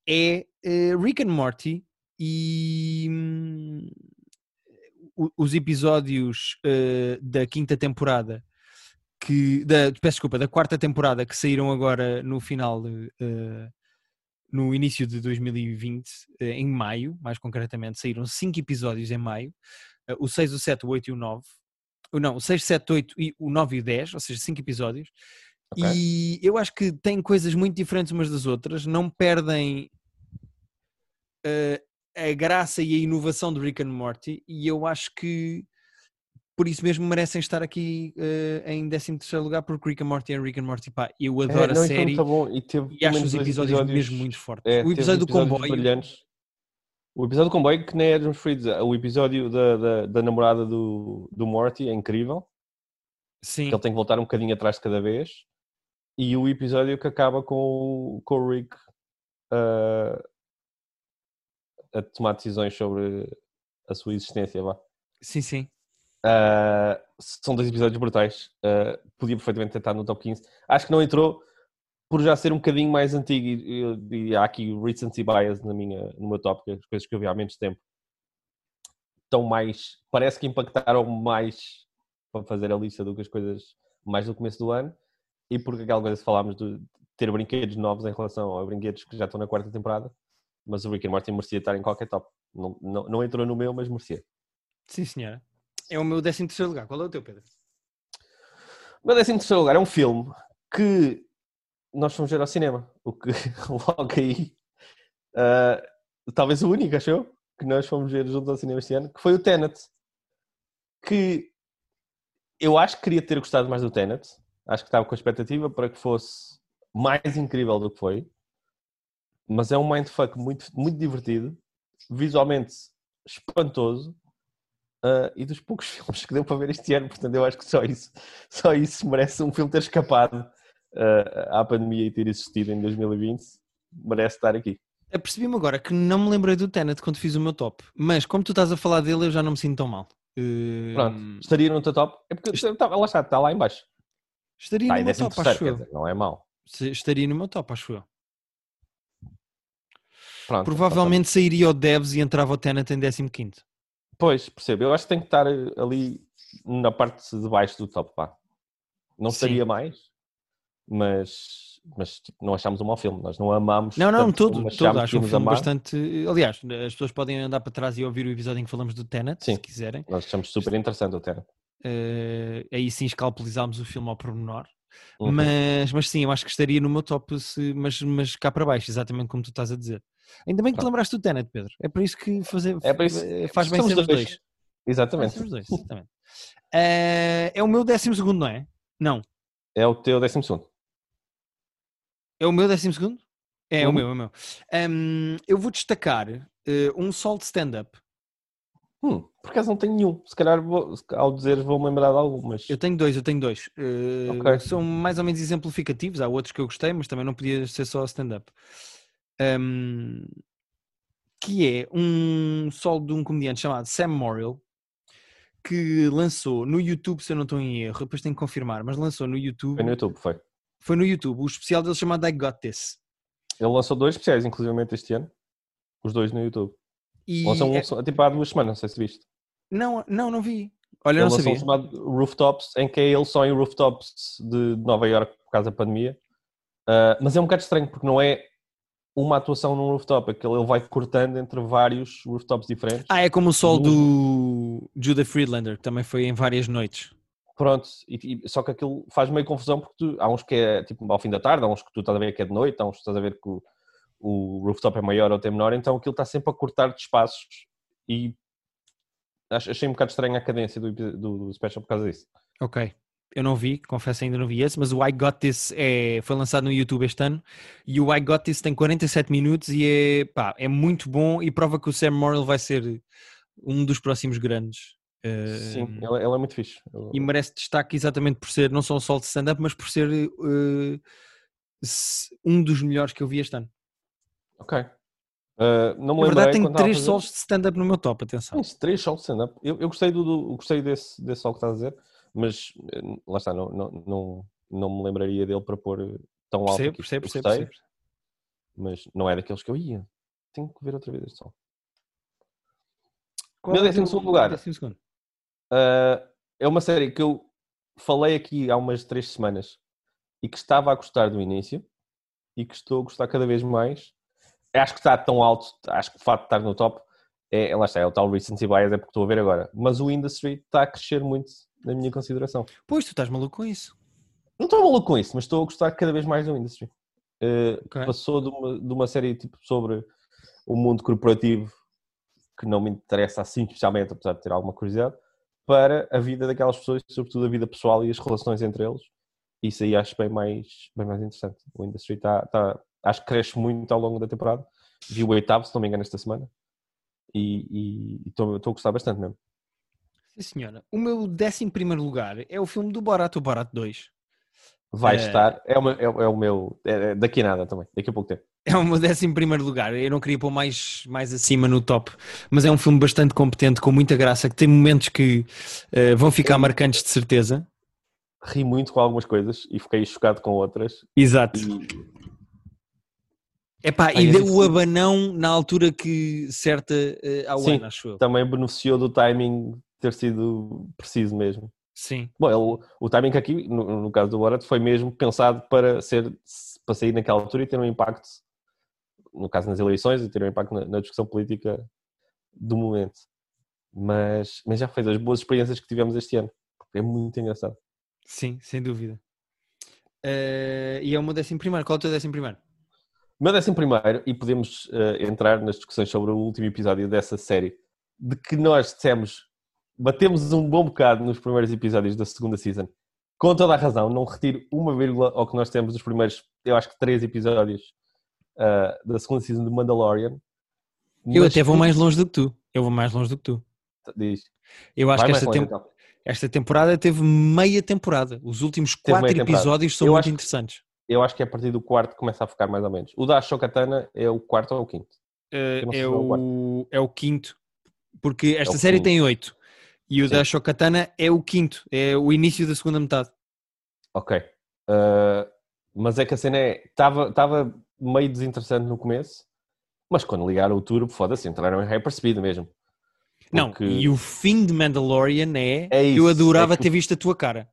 é eh, Rick and Morty e hum, os episódios da quinta temporada que, da, peço desculpa, da quarta temporada que saíram agora no final, no início de 2020, eh, em maio, mais concretamente, saíram cinco episódios em maio, o 6, o 7, o 8 e o 9, ou não, o 6, 7, 8 e o 9 e o 10, ou seja, cinco episódios, Ok. e eu acho que têm coisas muito diferentes umas das outras, não perdem eh, a graça e a inovação do Rick and Morty, e eu acho que por isso mesmo merecem estar aqui eh, em 13 terceiro lugar, porque Rick and Morty é Rick and Morty, pá, eu adoro É, a não, e foi série muito bom e e acho os dois episódios, mesmo muito fortes. É, o episódio do episódios comboio, brilhantes. O episódio do comboio, que nem é dos preferidos, o episódio da, da, da namorada do, do Morty é incrível. sim, que ele tem que voltar um bocadinho atrás de cada vez. E o episódio que acaba com, o- com o Rick ah, a tomar decisões sobre a sua existência. Vá. sim, sim. Ah, são dois episódios brutais. Ah, podia perfeitamente estado no top 15. Acho que não entrou por já ser um bocadinho mais antigo e, e- e há aqui o recency bias na minha, no meu top, que é as coisas que eu vi há menos tempo estão mais, parece que impactaram mais para fazer a lista do que as coisas mais no começo do ano e porque aquela coisa que falámos de ter brinquedos novos em relação a brinquedos que já estão na quarta temporada, mas o Rick and Morty merecia estar em qualquer top. Não, não, não entrou no meu, mas merecia. Sim, senhora. É o meu 13 terceiro lugar. Qual é o teu, Pedro? O meu décimo terceiro lugar é um filme que nós fomos ver ao cinema, o que logo aí, ah, talvez o único, acho eu, que nós fomos ver juntos ao cinema este ano, que foi o Tenet. Que eu acho que queria ter gostado mais do Tenet, acho que estava com a expectativa para que fosse mais incrível do que foi, mas é um mindfuck muito, muito divertido, visualmente espantoso uh, e dos poucos filmes que deu para ver este ano, portanto eu acho que só isso, só isso merece um filme ter escapado uh, à pandemia e ter existido em 2020, merece estar aqui. Apercebi-me agora que não me lembrei do Tenet quando fiz o meu top, mas como tu estás a falar dele, eu já não me sinto tão mal. Uh... Pronto, estaria no teu top? É porque está, lá está, está lá em baixo. Estaria está no meu top, acho eu. Dizer, não é mau. Estaria no meu top, acho eu. Pronto, Provavelmente tá sairia o Devs e entrava o Tenet em 15 Pois, percebo. Eu acho que tem que estar ali na parte de baixo do top, pá. Não seria mais, mas, mas tipo, não achámos um mau filme. Nós não amámos. Não, não, todo. todo acho um filme amar. bastante. Aliás, as pessoas podem andar para trás e ouvir o episódio em que falamos do Tenet, sim, se quiserem. Nós achamos super interessante o Tenet. Uh, aí sim escalpelizámos o filme ao pormenor. Uhum. Mas, mas sim, eu acho que estaria no meu top, se, mas, mas cá para baixo, exatamente como tu estás a dizer. Ainda bem que te lembraste do Tenet, Pedro. É por isso que fazer, é isso, eh, faz bem ser os dois. dois. Exatamente. Os dois, exatamente. Uh, é o meu décimo segundo, não é? Não. É o teu décimo segundo. É o meu décimo segundo? É, é o meu, é o meu. Um, eu vou destacar uh, um sol de stand-up. Hum, por acaso não tenho nenhum. Se calhar vou, ao dizer vou-me lembrar de algum, mas... Eu tenho dois, eu tenho dois. Uh, okay. São mais ou menos exemplificativos. Há outros que eu gostei, mas também não podia ser só stand-up. Um, que é um solo de um comediante chamado Sam Morrill, que lançou no YouTube, se eu não estou em erro, depois tenho que confirmar, mas lançou no YouTube. Foi no YouTube, foi. Foi no YouTube, o especial dele chamado I Got This. Ele lançou dois especiais, inclusive este ano. Os dois no YouTube. E lançou um, é... tipo há duas semanas, não sei se viste. Não, não, não vi. Olha, ele não sabia. um chamado Rooftops, em que é ele só em rooftops de Nova York por causa da pandemia. Uh, mas é um bocado estranho, porque não é uma atuação num rooftop, aquele ele vai cortando entre vários rooftops diferentes. Ah, é como o sol do Judah Friedlander, que também foi em várias noites. Pronto, e, e, só que aquilo faz meio confusão porque tu, há uns que é tipo ao fim da tarde, há uns que tu estás a ver que é de noite, há uns que estás a ver que o, o rooftop é maior ou tem menor, então aquilo está sempre a cortar de espaços e achei um bocado estranho a cadência do, do, do special por causa disso. Ok eu não vi, confesso ainda não vi esse, mas o I Got This é, foi lançado no YouTube este ano e o I Got This tem 47 minutos e é, pá, é muito bom e prova que o Sam Morrill vai ser um dos próximos grandes. Sim, ele, ele, é muito fixe. E merece destaque exatamente por ser não só o sol de stand-up, mas por ser uh, um dos melhores que eu vi este ano. Ok. Uh, não me Na verdade, tenho três fazer... solos de stand-up no meu top, atenção. Tens três solos de stand-up. Eu, eu, gostei, do, do, gostei desse, desse sol que estás a dizer mas eh, lá está, não, não, não, não me lembraria dele para pôr eh, tão alto. Percebo, percebo, percebo, percebo, Mas não é daqueles que eu ia. Tenho que ver outra vez este som. Qual Meu décimo segundo lugar. Décimo segundo? Uh, é uma série que eu falei aqui há umas três semanas e que estava a gostar do início e que estou a gostar cada vez mais. Acho que está tão alto, acho que o fato de estar no top é, lá está, é o tal recency bias, é porque estou a ver agora. Mas o industry está a crescer muito na minha consideração. Pois, tu estás maluco com isso. Não estou maluco com isso, mas estou a gostar cada vez mais do industry. Uh, okay. Passou de uma, de uma série tipo sobre o mundo corporativo que não me interessa assim especialmente, apesar de ter alguma curiosidade, para a vida daquelas pessoas, sobretudo a vida pessoal e as relações entre eles. Isso aí acho bem mais, bem mais interessante. O industry está, está, acho que cresce muito ao longo da temporada. Vi o oitavo, se não me engano, esta semana. E estou a gostar bastante mesmo. Sim, senhora. O meu décimo primeiro lugar é o filme do Borat, o Borat 2. Vai é... estar, é o, meu, é, é o meu é daqui a nada também, daqui a pouco tempo. É meu décimo primeiro lugar, eu não queria pôr mais, mais acima no top, mas é um filme bastante competente, com muita graça, que tem momentos que uh, vão ficar marcantes de certeza. Ri muito com algumas coisas e fiquei chocado com outras. Exato. E... Epá, e deu o abanão na altura que certa uh, ao Sim, ano, acho eu. Também beneficiou do timing ter sido preciso mesmo. Sim. Bom, ele, o timing aqui, no, no, caso do Borat, foi mesmo pensado para ser para sair naquela altura e ter um impacto, no caso nas eleições, e ter um impacto na, na discussão política do momento. Mas, mas já foi das boas experiências que tivemos este ano. É muito engraçado. Sim, sem dúvida. Uh, e é o meu décimo primeiro. Qual é o teu décimo primeiro? O meu décimo primeiro, e podemos uh, entrar nas discussões sobre o último episódio dessa série, de que nós dissemos batemos um bom bocado nos primeiros episódios da segunda season. Com toda a razão, não retiro uma vírgula ao que nós temos dos primeiros, eu acho que três episódios uh, da segunda season de Mandalorian. Eu até vou mais longe do que tu. Eu vou mais longe do que tu. Diz. Eu acho Vai que esta, longe, tem- então. esta temporada teve meia temporada. Os últimos Teve quatro episódios são Eu muito acho que- interessantes. Eu acho que é a partir do quarto que começa a ficar mais ou menos. O da Ashokatana é o quarto ou o quinto? Sei é, é o é o quinto, porque esta o série quinto. tem oito. E o Sim. da Shokatana é o quinto, é o início da segunda metade. Ok. Uh, mas é que a cena é. Estava meio desinteressante no começo, mas quando ligaram o turbo, foda-se, entraram em hyperspeed mesmo. Não, Porque- e o fim de Mandalorian é, É eu isso, adorava é que- ter visto a tua cara.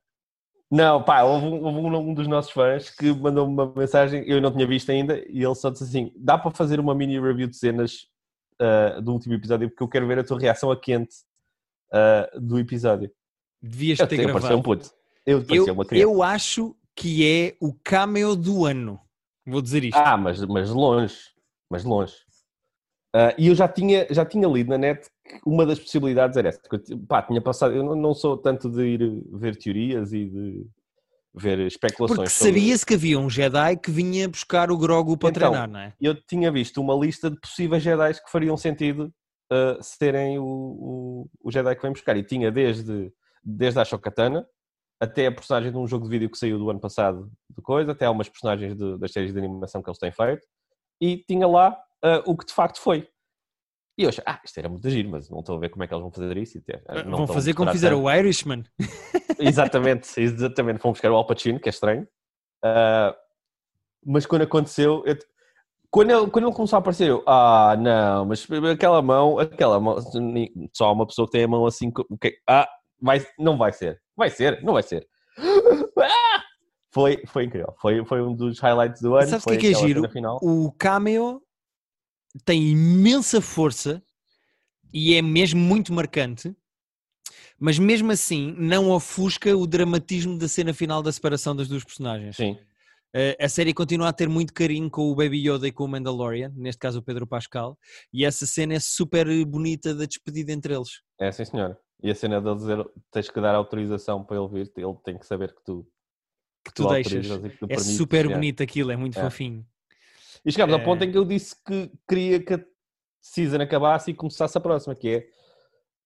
Não, pá, houve, um, houve um- um dos nossos fãs que mandou-me uma mensagem, eu não tinha visto ainda, e ele só disse assim: dá para fazer uma mini review de cenas uh, do último episódio, porque eu quero ver a tua reação a quente uh, do episódio. Devias Eu, ter eu parecia um gravado. puto. Eu Eu, eu acho que é o cameo do ano. Vou dizer isto. Ah, mas, mas longe. Mas longe. Ah, e eu já tinha, já tinha lido na net que uma das possibilidades era essa. eu pá, tinha passado, eu não, não sou tanto de ir ver teorias e de ver especulações. Porque sabia-se que havia um Jedi que vinha buscar o Grogu para Então, treinar, não é? Eu tinha visto uma lista de possíveis Jedi que fariam sentido ah, serem o, o, o Jedi que vem buscar. E tinha desde, desde a Shokatana até a personagem de um jogo de vídeo que saiu do ano passado de coisa, até algumas personagens de- das séries de animação que eles têm feito. E tinha lá ah, o que de facto foi. E eu achei, ah, isto era muito giro, mas não estou a ver como é que eles vão fazer isso. ah, Vão fazer como fizeram o Irishman. Exatamente, exatamente. Fomos buscar o Al Pacino, que é estranho. Ah, mas quando aconteceu, eu- quando, ele, quando ele começou a aparecer, eu, ah, não, mas aquela mão, aquela mão, só uma pessoa que tem a mão assim, co- o que ah, vai, não vai ser, vai ser, não vai ser. Ah! Foi, foi incrível, foi, foi um dos highlights do ano. Sabes o que é que é giro? Final. O cameo tem imensa força e é mesmo muito marcante, mas mesmo assim não ofusca o dramatismo da cena final da separação das duas personagens. Sim, Eh, a série continua a ter muito carinho com o Baby Yoda e com o Mandalorian, neste caso o Pedro Pascal, e essa cena é super bonita da despedida entre eles. é sim senhor. E a cena dele dizer, tens que dar autorização para ele vir, ele tem que saber que tu, Que tu deixas. autorizas e que tu É permites, super yeah. bonito aquilo, é muito É. fofinho. E chegámos ao É. ponto em que eu disse que queria que a season acabasse e começasse a próxima, que é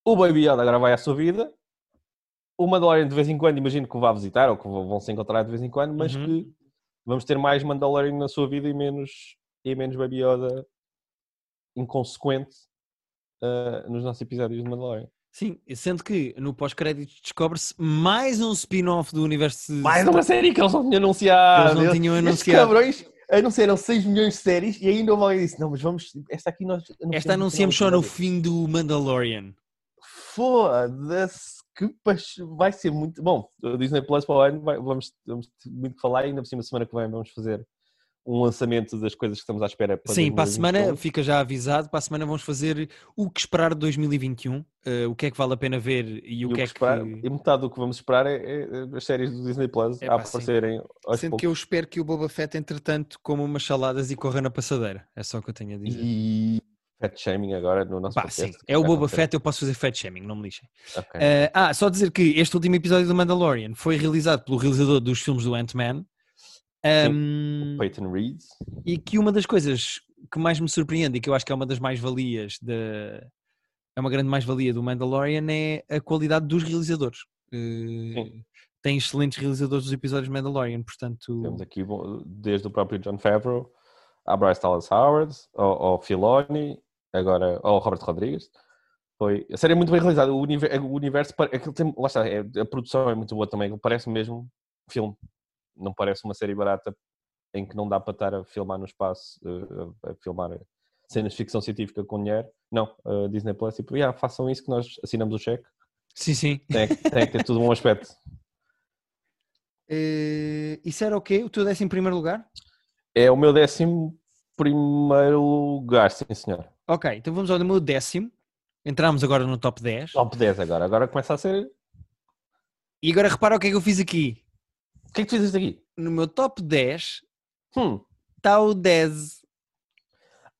o Baby Yoda agora vai à sua vida, o Mandalorian de vez em quando, imagino que o vá visitar ou que vão se encontrar de vez em quando, mas Uhum. que vamos ter mais Mandalorian na sua vida e menos, e menos Baby Yoda inconsequente ah, nos nossos episódios de Mandalorian. Sim, sendo que no pós-crédito descobre-se mais um spin-off do universo Mais uma série que eles não tinham anunciado! Eles não tinham Estes anunciado. cabrões anunciaram 6 milhões de séries e ainda alguém que disse: Não, mas vamos, esta aqui nós. Esta anunciamos só no fim do Mandalorian. Foda-se, que vai ser muito bom. O Disney Plus para o ano vai- vamos, vamos ter muito que falar e ainda por cima, semana que vem, vamos fazer um lançamento das coisas que estamos à espera para Sim, para a 2021. semana, fica já avisado, para a semana vamos fazer o que esperar de 2021, eh, o que é que vale a pena ver e, E o que é que... esperar- e metade do que vamos esperar é, é as séries do Disney Plus É a pá, sim. aparecerem aos Sendo poucos. que eu espero que o Boba Fett, entretanto, coma umas saladas e corra na passadeira. É só o que eu tenho a dizer. E fat shaming agora no nosso Pá, podcast. sim, é o Boba. Fett, eu posso fazer fat shaming, não me lixem. Ok. Eh, ah, só dizer que este último episódio do Mandalorian foi realizado pelo realizador dos filmes do Ant-Man. Ahm, Peyton Reed. e que uma das coisas que mais me surpreende e que eu acho que é uma das mais-valias é uma grande mais-valia do Mandalorian é a qualidade dos realizadores. Eh, Sim. tem excelentes realizadores dos episódios de Mandalorian, portanto, Temos aqui desde o próprio John Favreau, a Bryce Dallas Howard, ao, Filoni, agora ao Robert Rodrigues. Foi, a série é muito bem realizada. O universo, o universo aquilo tem, lá está, é- a produção é muito boa também. Parece mesmo filme. Não parece uma série barata em que não dá para estar a filmar no espaço, eh, a, filmar cenas de ficção científica com dinheiro. Não, a Disney Plus, tipo, yeah, façam isso que nós assinamos o cheque. sim, sim. Tem, que- tem que ter tudo um aspecto. Eh, isso era o quê? O teu décimo primeiro lugar? É o meu décimo primeiro lugar, sim senhor. Ok, então vamos ao meu décimo. Entramos agora no top 10. Top 10 agora. Agora começa a ser. E agora repara o que é que eu fiz aqui. O que é que tu fizeste aqui? No meu top 10 Hum. está o 10.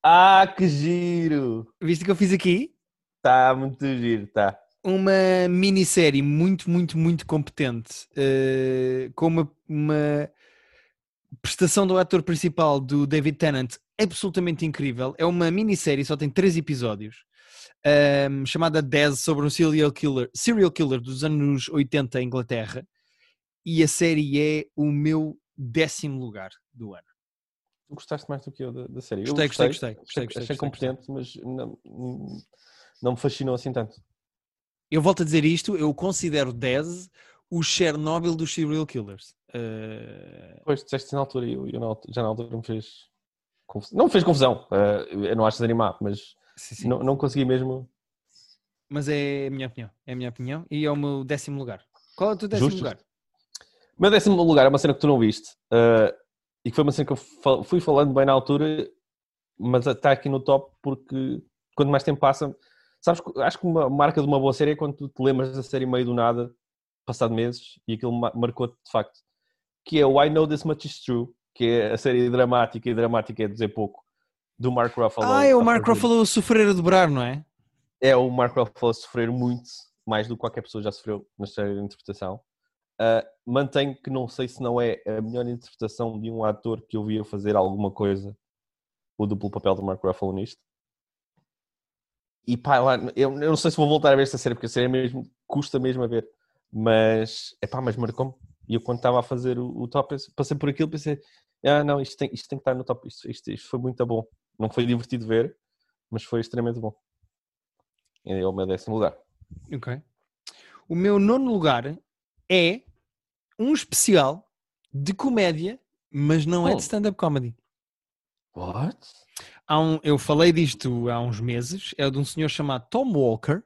Ah, que giro! Viste o que eu fiz aqui? Está muito giro, tá. uma minissérie muito, muito, muito competente, eh, com uma, uma prestação do ator principal do David Tennant absolutamente incrível. É uma minissérie, só tem três episódios. um, chamada Dez sobre um serial killer, serial killer dos anos 80 em Inglaterra. E a série é o meu décimo lugar do ano. Tu gostaste mais do que eu da, da série? Gostei, eu gostei, gostei, gostei, gostei, achei competente, mas não, não me fascinou assim tanto. Eu volto a dizer isto, eu considero Dez o Chernobyl dos serial killers. Uh, Pois, disseste na altura e eu, eu na altura- já na altura me fez confusão. Não me fez confusão, eh, eu não acho desanimado, mas sim, sim. não, não consegui mesmo. Mas é a minha opinião, é a minha opinião e é o meu décimo lugar. Qual é o teu décimo Justo. lugar? Meu décimo lugar é uma cena que tu não viste eh, e que foi uma cena que eu fal- fui falando bem na altura, mas está aqui no top porque quanto mais tempo passa, sabes, acho que uma marca de uma boa série é quando tu te lembras da série meio do nada, passado meses, e aquilo ma- marcou-te de facto, que é o I Know This Much Is True, que é a série dramática, e dramática é dizer pouco, do Mark Ruffalo. Ah, é o Mark Ruffalo a sofrer a dobrar, não é? é o Mark Ruffalo a sofrer muito, mais do que qualquer pessoa já sofreu na série de interpretação. Uh, mantenho que não sei se não é a melhor interpretação de um ator que eu via fazer alguma coisa, o duplo papel do Mark Ruffalo nisto. E pá, lá, eu, eu não sei se vou voltar a ver esta série, porque a série é mesmo, custa mesmo a ver. Mas, é pá, mas marcou-me. E eu quando estava a fazer o, o top, passei por aquilo pensei, ah não, isto tem, isto tem que estar no top, isto, isto, isto foi muito bom. Não foi divertido ver, mas foi extremamente bom. É o meu décimo lugar. Ok. O meu nono lugar é um especial de comédia, mas não é Oh. de stand-up comedy. What? Um- eu falei disto há uns meses, é de um senhor chamado Tom Walker.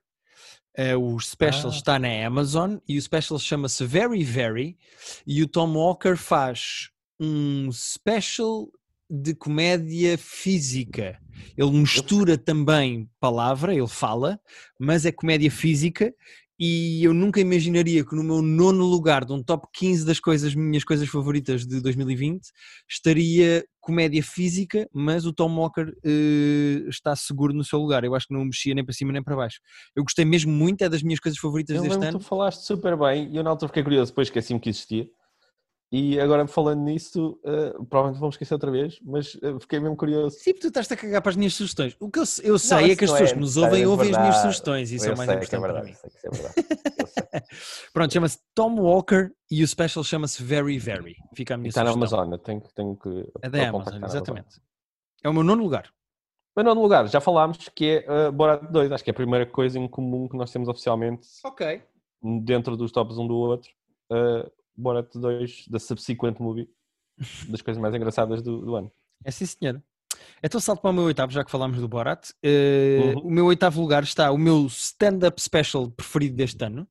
Eh, o special Ah. está na Amazon e o special chama-se Very Very. E o Tom Walker faz um special de comédia física. Ele mistura também palavra, ele fala, mas é comédia física. E eu nunca imaginaria que no meu nono lugar de um top 15 das coisas, minhas coisas favoritas de 2020, estaria comédia física, mas o Tom Walker eh, está seguro no seu lugar. Eu acho que não mexia nem para cima nem para baixo. Eu gostei mesmo muito, é das minhas coisas favoritas Eu deste ano. tu falaste super bem e eu na altura fiquei curioso, depois esqueci-me que existia. E agora falando nisso, eh, provavelmente vamos esquecer outra vez, mas eh, fiquei mesmo curioso. Sim, tu estás a cagar para as minhas sugestões. O que eu, eu sei Não, é que as pessoas é que nos ouvem ouvem as minhas verdade. sugestões isso é Eu o mais que é importante para verdade, mim. é verdade. Pronto, chama-se Tom Walker e o special chama-se Very Very. Fica a minha Está na sugestão. Amazon, eu tenho, que- tenho que. É da que Amazon, está na exatamente. É o meu nono lugar. Mas não no lugar, já falámos que é uh, Borat 2, acho que é a primeira coisa em comum que nós temos oficialmente Ok. dentro dos tops um do outro. Uh, Borat 2, da subsequent movie, das coisas mais engraçadas do, do ano. É sim, senhora. Então salto para o meu oitavo, já que falámos do Borat. Eh, Uhum. O meu oitavo lugar está o meu stand-up special preferido deste ano,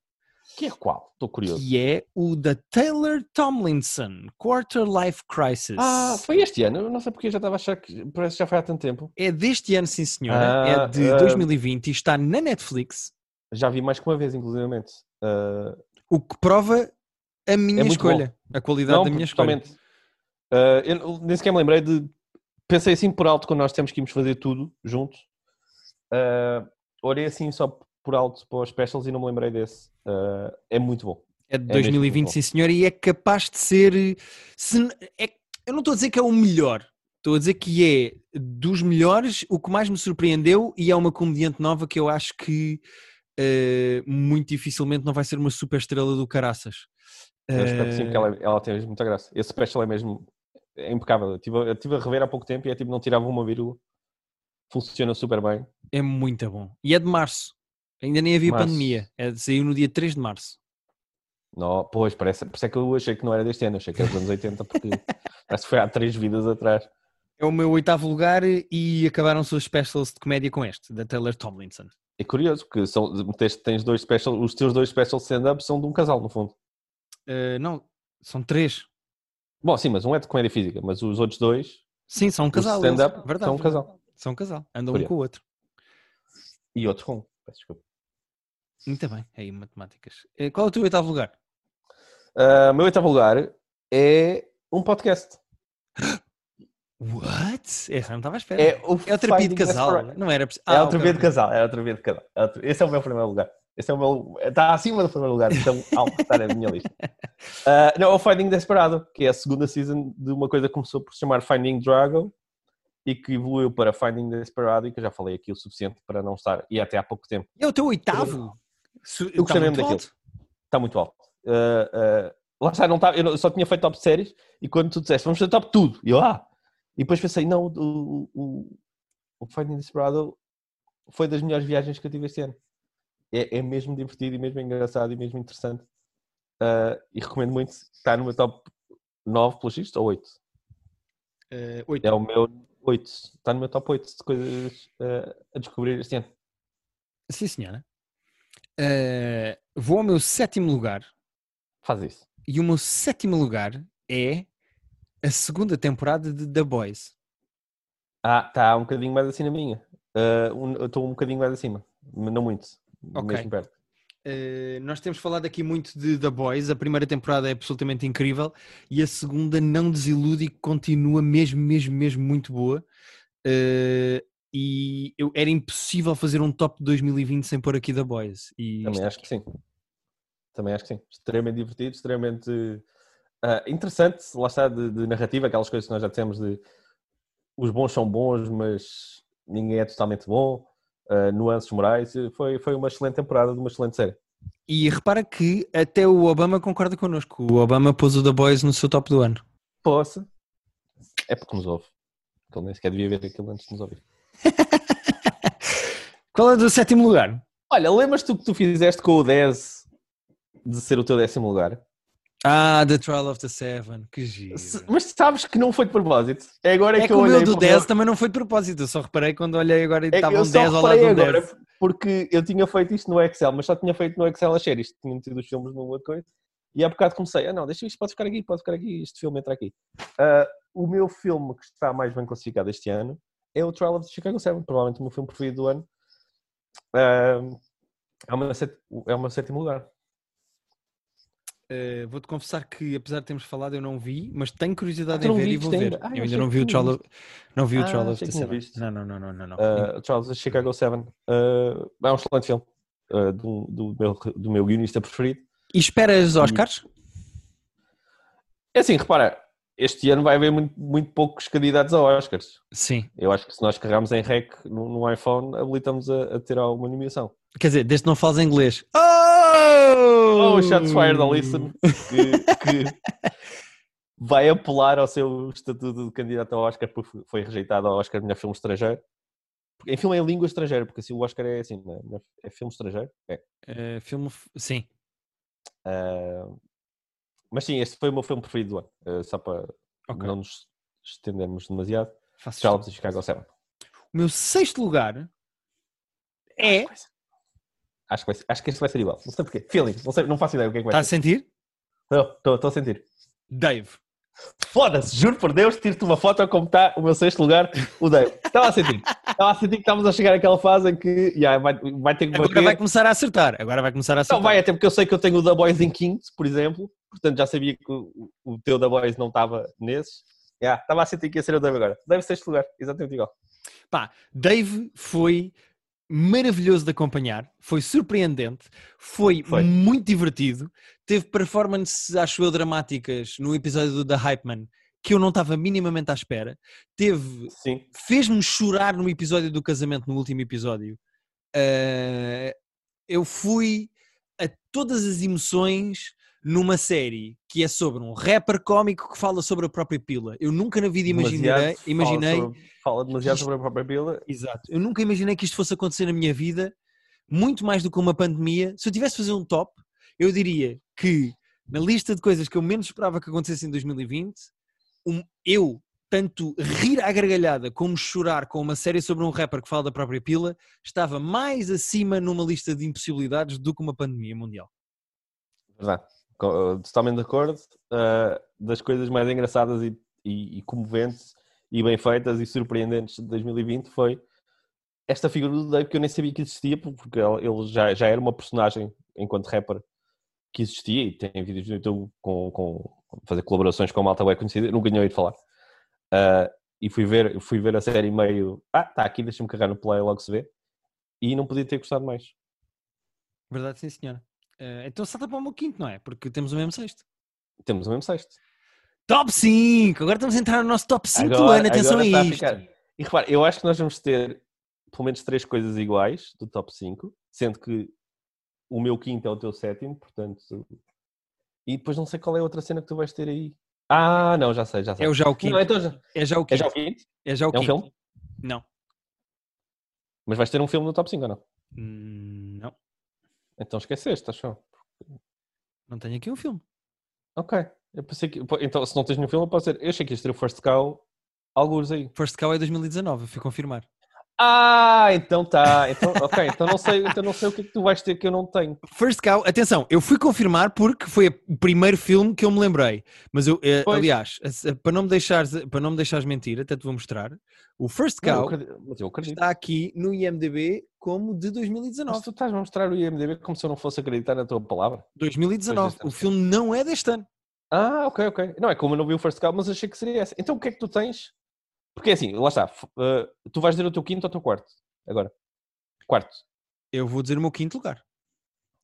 Que é qual? Estou curioso. que é o da Taylor Tomlinson, Quarter Life Crisis. Ah, foi este ano? Eu não sei porque eu já estava a achar que parece que já foi há tanto tempo. É deste ano, sim senhora. Ah, é de ah. 2020 e está na Netflix, Já vi mais que uma vez, inclusivamente. Uh, o que prova a minha É escolha, a qualidade não, da minha escolha. totalmente. Uh, eu nem sequer me lembrei de. Pensei assim por alto quando nós temos que irmos fazer tudo juntos. Uh, olhei assim só por alto para os specials e não me lembrei desse. Uh, é muito bom. É de É mesmo 2020, muito bom. sim senhor, e é capaz de ser. se é- eu não estou a dizer que é o melhor, estou a dizer que é dos melhores, o que mais me surpreendeu, e é uma comediante nova que eu acho que eh, muito dificilmente não vai ser uma super estrela do caraças. Eu espero que sim, Eh, porque ela, ela tem mesmo muita graça. Esse special é mesmo é impecável. Eu estive, a- eu estive a rever há pouco tempo e é tipo, não tirava uma vírgula. Funciona super bem. É muito bom. E é de março. Ainda nem havia Março. pandemia. É, saiu no dia 3 de março. Não, pois, parece, por isso é que eu achei que não era deste ano, achei que era dos anos 80, porque parece que foi há três vidas atrás. É o meu oitavo lugar e acabaram-se os specials de comédia com este, da Taylor Tomlinson. É curioso, porque são, tens, tens dois special, os teus dois special stand-up são de um casal, no fundo. Eh, não, são três. Bom, sim, mas um é de comédia física, mas os outros dois, Sim, são um casal. stand-up, eles. Verdade, são um casal. São um casal. Andam um Curioso. com o outro. E outro com. um. Peço desculpa. Muito bem. Aí, matemáticas. Eh, Qual é o teu oitavo lugar? Ah, meu oitavo lugar é um podcast. What? Essa não estava à espera. É o É o terapia de casal. Não era. possi- É Ah, o terapia ok, de casal, é o terapia de casal. É Esse é o meu primeiro lugar. Esse é o meu. Está acima do primeiro lugar, então alto está na minha lista. Ah, não, é o Finding Desperado, que é a segunda season de uma coisa que começou por se chamar Finding Drago e que evoluiu para Finding Desperado e que eu já falei aqui o suficiente para não estar, e até há pouco tempo. É o teu oitavo? Eu gostei tá mesmo muito daquilo. alto. Está muito alto. Uh, uh, lá está, não estava, eu só tinha feito top séries e quando tu disseste vamos fazer top tudo, e eu ah! E depois pensei, não, o, o, o Finding Desperado foi das melhores viagens que eu tive este ano. É, é mesmo divertido e mesmo engraçado e mesmo interessante. Uh, e recomendo muito. Está no meu top 9 pelo X ou 8? Eh, oito. É o meu 8. Está no meu top 8 de coisas uh, a descobrir este ano. Sim, senhora. Eh, vou ao meu sétimo lugar. Faz isso. E o meu sétimo lugar é a segunda temporada de The Boys. Ah, está um bocadinho mais assim na minha. Uh, eu estou um bocadinho mais acima, não muito. Ok. Mesmo perto. Uh, nós temos falado aqui muito de The Boys. A primeira temporada é absolutamente incrível e a segunda não desilude e continua mesmo, mesmo, mesmo muito boa. Uh, e eu, era impossível fazer um top de 2020 sem pôr aqui The Boys. E Também acho que sim. Também acho que sim. Extremamente divertido, extremamente ah, interessante. Lá está, de, de narrativa, aquelas coisas que nós já dissemos de os bons são bons, mas ninguém é totalmente bom. ah, nuances morais. Foi, foi uma excelente temporada de uma excelente série. E repara que até o Obama concorda connosco. O Obama pôs o The Boys no seu top do ano. Poça. É porque nos ouve. Ele nem sequer devia ver aquilo antes de nos ouvir. Qual é o do sétimo lugar? Olha, lembras-te o que tu fizeste com o 10 de ser o teu décimo lugar? Ah, The Trial of the Seven. Que giro. Mas sabes que não foi de propósito. É agora É que que eu o meu olhei do para o 10 também não foi de propósito. Eu só reparei quando olhei agora e É estavam só 10 ao lado do agora 10. porque eu tinha feito isto no Excel, mas só tinha feito no Excel as séries. Tinha metido os filmes numa outra coisa. E há bocado comecei, ah não, deixa isto, pode ficar aqui, pode ficar aqui, este filme entra aqui. Ah, o meu filme que está mais bem classificado este ano é o Trial of the Chicago 7, provavelmente o meu filme preferido do ano. Ah, é, o meu set- é o meu sétimo lugar. Uh, Vou-te confessar que, apesar de termos falado, eu não vi, mas tenho curiosidade Ah, em ver e vou ver. ainda? Ah, eu ainda não vi o Trial of, não vi o Ah, of the Seven. visto. Não, não, não, não, não. não. Uh, Charles of Chicago 7 uh, é um excelente filme uh, do, do, meu, do meu guionista preferido. E esperas Oscars? É assim, repara, este ano vai haver muito, muito poucos candidatos a Oscars. Sim. Eu acho que se nós carregarmos em REC no, no iPhone, habilitamos a, a ter alguma nomeação. Quer dizer, desde que não fales inglês. Oh! Oh, shots fired, Alison, que, que vai apelar ao seu estatuto de candidato ao Oscar porque foi rejeitado ao Oscar de melhor filme estrangeiro. Em filme em língua estrangeira, porque assim o Oscar é assim, é? é filme estrangeiro. É. Uh, filme. Sim. Uh, mas sim, este foi o meu filme preferido do ano. Uh, só para Ok. não nos estendermos demasiado. Charles de Chicago 7. O meu sexto lugar é. Acho que, vai ser- acho que este vai ser igual. Não sei porquê. Feeling. Não, sei, não faço ideia o que é que Está vai a ser. sentir? Estou a sentir. Dave. Foda-se, juro por Deus, tiro-te uma foto como está o meu sexto lugar, o Dave. Estava a sentir. Estava a sentir que estávamos a chegar àquela fase em que yeah, vai, vai ter que Agora bater. vai começar a acertar. Agora vai começar a acertar. Não vai, até porque eu sei que eu tenho o The Boys em quinto, por exemplo. Portanto, já sabia que o, o teu The Boys não estava nesses. Yeah, estava a sentir que ia ser o Dave agora. Dave sexto lugar, exatamente igual. Pá, Dave foi maravilhoso de acompanhar, foi surpreendente, foi, Foi. muito divertido, teve performances, acho eu, dramáticas no episódio do The Hype Man que eu não estava minimamente à espera. Teve, fez-me chorar no episódio do casamento, no último episódio. Eh, eu fui a todas as emoções numa série que é sobre um rapper cómico que fala sobre a própria pila. Eu nunca na vida imaginei, imaginei Fala, sobre, fala demasiado isto- sobre a própria pila. Exato. Eu nunca imaginei que isto fosse acontecer na minha vida, muito mais do que uma pandemia. Se eu tivesse de fazer um top, eu diria que na lista de coisas que eu menos esperava que acontecesse em 2020, um- eu tanto rir à gargalhada como chorar com uma série sobre um rapper que fala da própria pila estava mais acima numa lista de impossibilidades do que uma pandemia mundial. Verdade. Totalmente de acordo. Uh, das coisas mais engraçadas e, e, e comoventes e bem feitas e surpreendentes de 2020 foi esta figura do Dave que eu nem sabia que existia porque ele já, já era uma personagem enquanto rapper que existia e tem vídeos no YouTube com, com fazer colaborações com a malta bem conhecida. Nunca tinha ouvido falar. Uh, e fui ver, fui ver a série meio. Ah, está aqui, deixa-me carregar no play logo se vê. E não podia ter gostado mais. Verdade, sim, senhora. Eh, então salta para o meu quinto, não é? Porque temos o mesmo sexto. Temos o mesmo sexto. Top 5! Agora estamos a entrar no nosso top 5 do Agora- ano, atenção agora a a isto. ficar- E repara, eu acho que nós vamos ter pelo menos três coisas iguais do top 5, sendo que o meu quinto é o teu sétimo, portanto. E depois não sei qual é a outra cena que tu vais ter aí. Ah, não, já sei, já sei. É o já o quinto. Não, então já... É já o É quinto. já o quinto? É já o É um quinto. filme? Não. Mas vais ter um filme no top 5 ou não? Hum, Não. Então esqueceste, achou? Não tenho aqui um filme. Ok. Eu pensei que. Então, se não tens nenhum filme, eu posso dizer. Eu achei que isto era o First Cow, alguns aí. First Cow é 2019, eu fui confirmar. Ah, então tá. Então, ok, então não, sei, então não sei o que é que tu vais ter que eu não tenho. First Cow, atenção, eu fui confirmar porque foi o primeiro filme que eu me lembrei. Mas eu, eh, Pois. aliás, eh, para não me deixares, para não me deixares mentir, até te vou mostrar. O First Não, eu Cow acredito, mas eu acredito. está aqui no IMDb como de Mas 2019. tu estás a mostrar o IMDB como se eu não fosse acreditar na tua palavra. 2019. deste ano. O filme não é deste ano. Ah, ok, ok. Não é como eu não vi o First Cow, mas achei que seria essa. Então o que é que tu tens? Porque assim, lá está. eh, tu vais dizer o teu quinto ou o teu quarto? Agora. Quarto. Eu vou dizer o meu quinto lugar.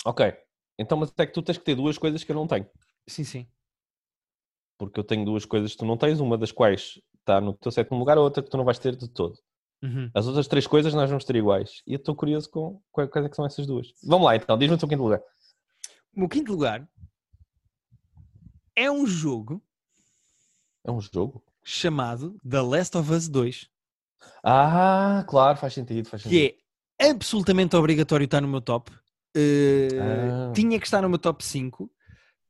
Ok. Então, mas é que tu tens que ter duas coisas que eu não tenho. Sim, sim. Porque eu tenho duas coisas que tu não tens, uma das quais está no teu sétimo lugar, a outra que tu não vais ter de todo. Uhum. As outras três coisas nós vamos ter iguais. E eu estou curioso com quais quais é que são essas duas. Vamos lá então, diz-me o teu quinto lugar. O meu quinto lugar é um jogo É um jogo? Chamado The Last of Us 2, Ah, claro, faz sentido, faz sentido. que é absolutamente obrigatório estar no meu top. Eh, Ah. Tinha que estar no meu top 5.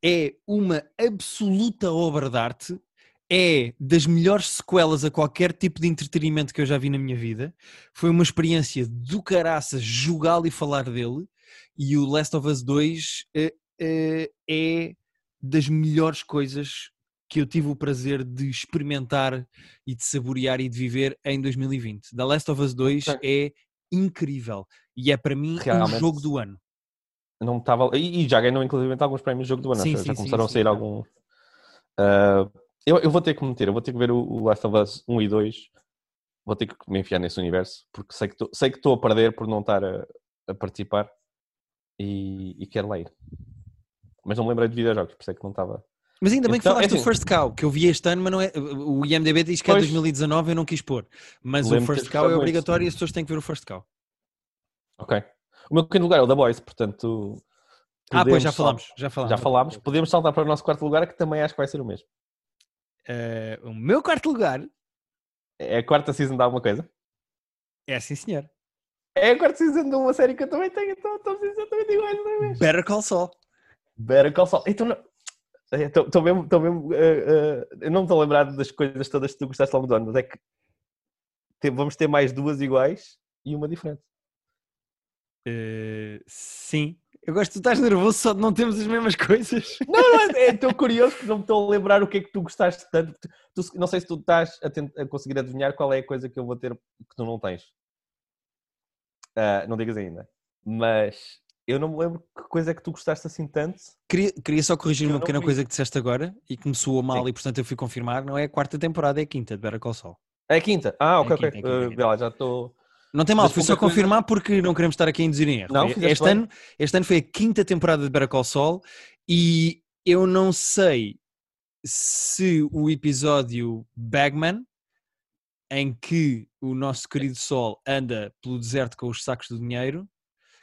É uma absoluta obra de arte. É das melhores sequelas a qualquer tipo de entretenimento que eu já vi na minha vida. Foi uma experiência do caraças jogá-lo e falar dele. E o Last of Us 2 eh, eh, é das melhores coisas que eu tive o prazer de experimentar e de saborear e de viver em 2020. The Last of Us 2 Ok. é incrível e é para mim um Realmente. jogo do ano. Não estava. E, e já ganhou inclusive alguns prémios de jogo do ano. Sim, já sim, já sim, começaram sim, a sair já. alguns. Ah, eu, eu vou ter que meter, eu vou ter que ver o, o Last of Us 1 e 2. Vou ter que me enfiar nesse universo, porque sei que estou- sei que estou a perder por não estar a, a participar e, e quero lá ir. Mas não me lembrei de videojogos, por isso é que não estava. Mas ainda bem Então, que falaste é do assim- First Cow, que eu vi este ano, mas não é. O IMDB diz que é Pois. 2019, eu não quis pôr. Mas o First Cow é obrigatório e as pessoas têm que ver o First Cow. Ok. O meu quinto lugar é o da Boys, portanto. Ah, pois já falámos, já falámos. Já falámos. Podemos saltar para o nosso quarto lugar, que também acho que vai ser o mesmo. Eh, o meu quarto lugar É a quarta season de alguma coisa? é sim, senhor. É a quarta season de uma série que eu também tenho, então estou exatamente iguais outra vez. Better Call Saul. Better Call Saul. Então, não... Estou mesmo, estou mesmo eh, eh, eu não me estou a lembrar das coisas todas que tu gostaste ao longo do ano, mas é que te- vamos ter mais duas iguais e uma diferente. Eh, sim. Eu gosto que tu estás nervoso só de não termos as mesmas coisas. Não, não, é- estou curioso porque não me estou a lembrar o que é que tu gostaste tanto. Tu- tu- não sei se tu estás a, a conseguir adivinhar qual é a coisa que eu vou ter que tu não tens. Ah, não digas ainda. Mas eu não me lembro que coisa é que tu gostaste assim tanto. Queria, queria só corrigir uma pequena vi. coisa que disseste agora e que me soou mal Sim. e portanto eu fui confirmar. Não é a quarta temporada, é a quinta de Better Call Saul. É a quinta. Ah, ok, É quinta, ok. é quinta, é quinta. vê lá, já estou. Não tem mal, Mas fui só qualquer coisa- confirmar porque não queremos estar aqui a induzir em erro. Não, este, bem. ano, este ano foi a quinta temporada de Better Call Saul e eu não sei se o episódio Bagman, em que o nosso querido Sol anda pelo deserto com os sacos de dinheiro,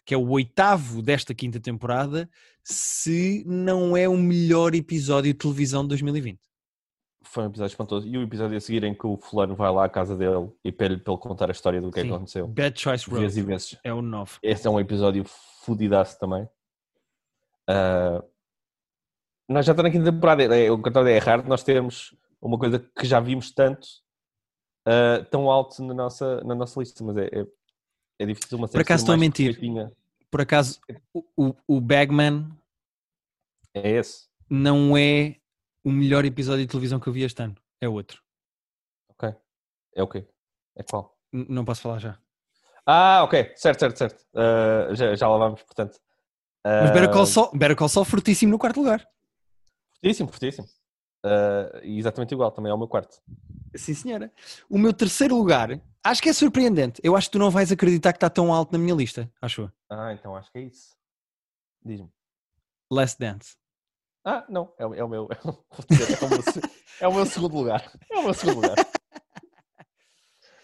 que é o oitavo desta quinta temporada, se não é o melhor episódio de televisão de 2020. Foi um episódio espantoso. E o episódio a seguir em que o fulano vai lá à casa dele e pede-lhe para ele contar a história do que é que Sim. aconteceu. Bad Choice Vezes e Road vezes. é o 9. Esse é um episódio fudidaço também. Ah, nós já estamos na quinta temporada. É, o que eu é raro nós termos uma coisa que já vimos tanto ah, tão alto na nossa, na nossa lista, mas é, é, é difícil uma série acaso ser estou a mentir. Por acaso, o, o, Bagman É esse. não é o melhor episódio de televisão que eu vi este ano. É outro. Ok. É o quê? É qual? N- não posso falar já. Ah, ok. Certo, certo, certo. Ah, já, já lá vamos, portanto. Mas Better Ah, Call Saul, Better Call Saul fortíssimo no quarto lugar. Fortíssimo, fortíssimo. Ah, e exatamente igual, também é o meu quarto. Sim, senhora. O meu terceiro lugar, acho que é surpreendente. Eu acho que tu não vais acreditar que está tão alto na minha lista, acho eu. Ah, então acho que é isso. Diz-me. Last Dance. Ah, não, é, o- é o meu. vou dizer, É o meu, é o meu segundo lugar. É o meu segundo lugar.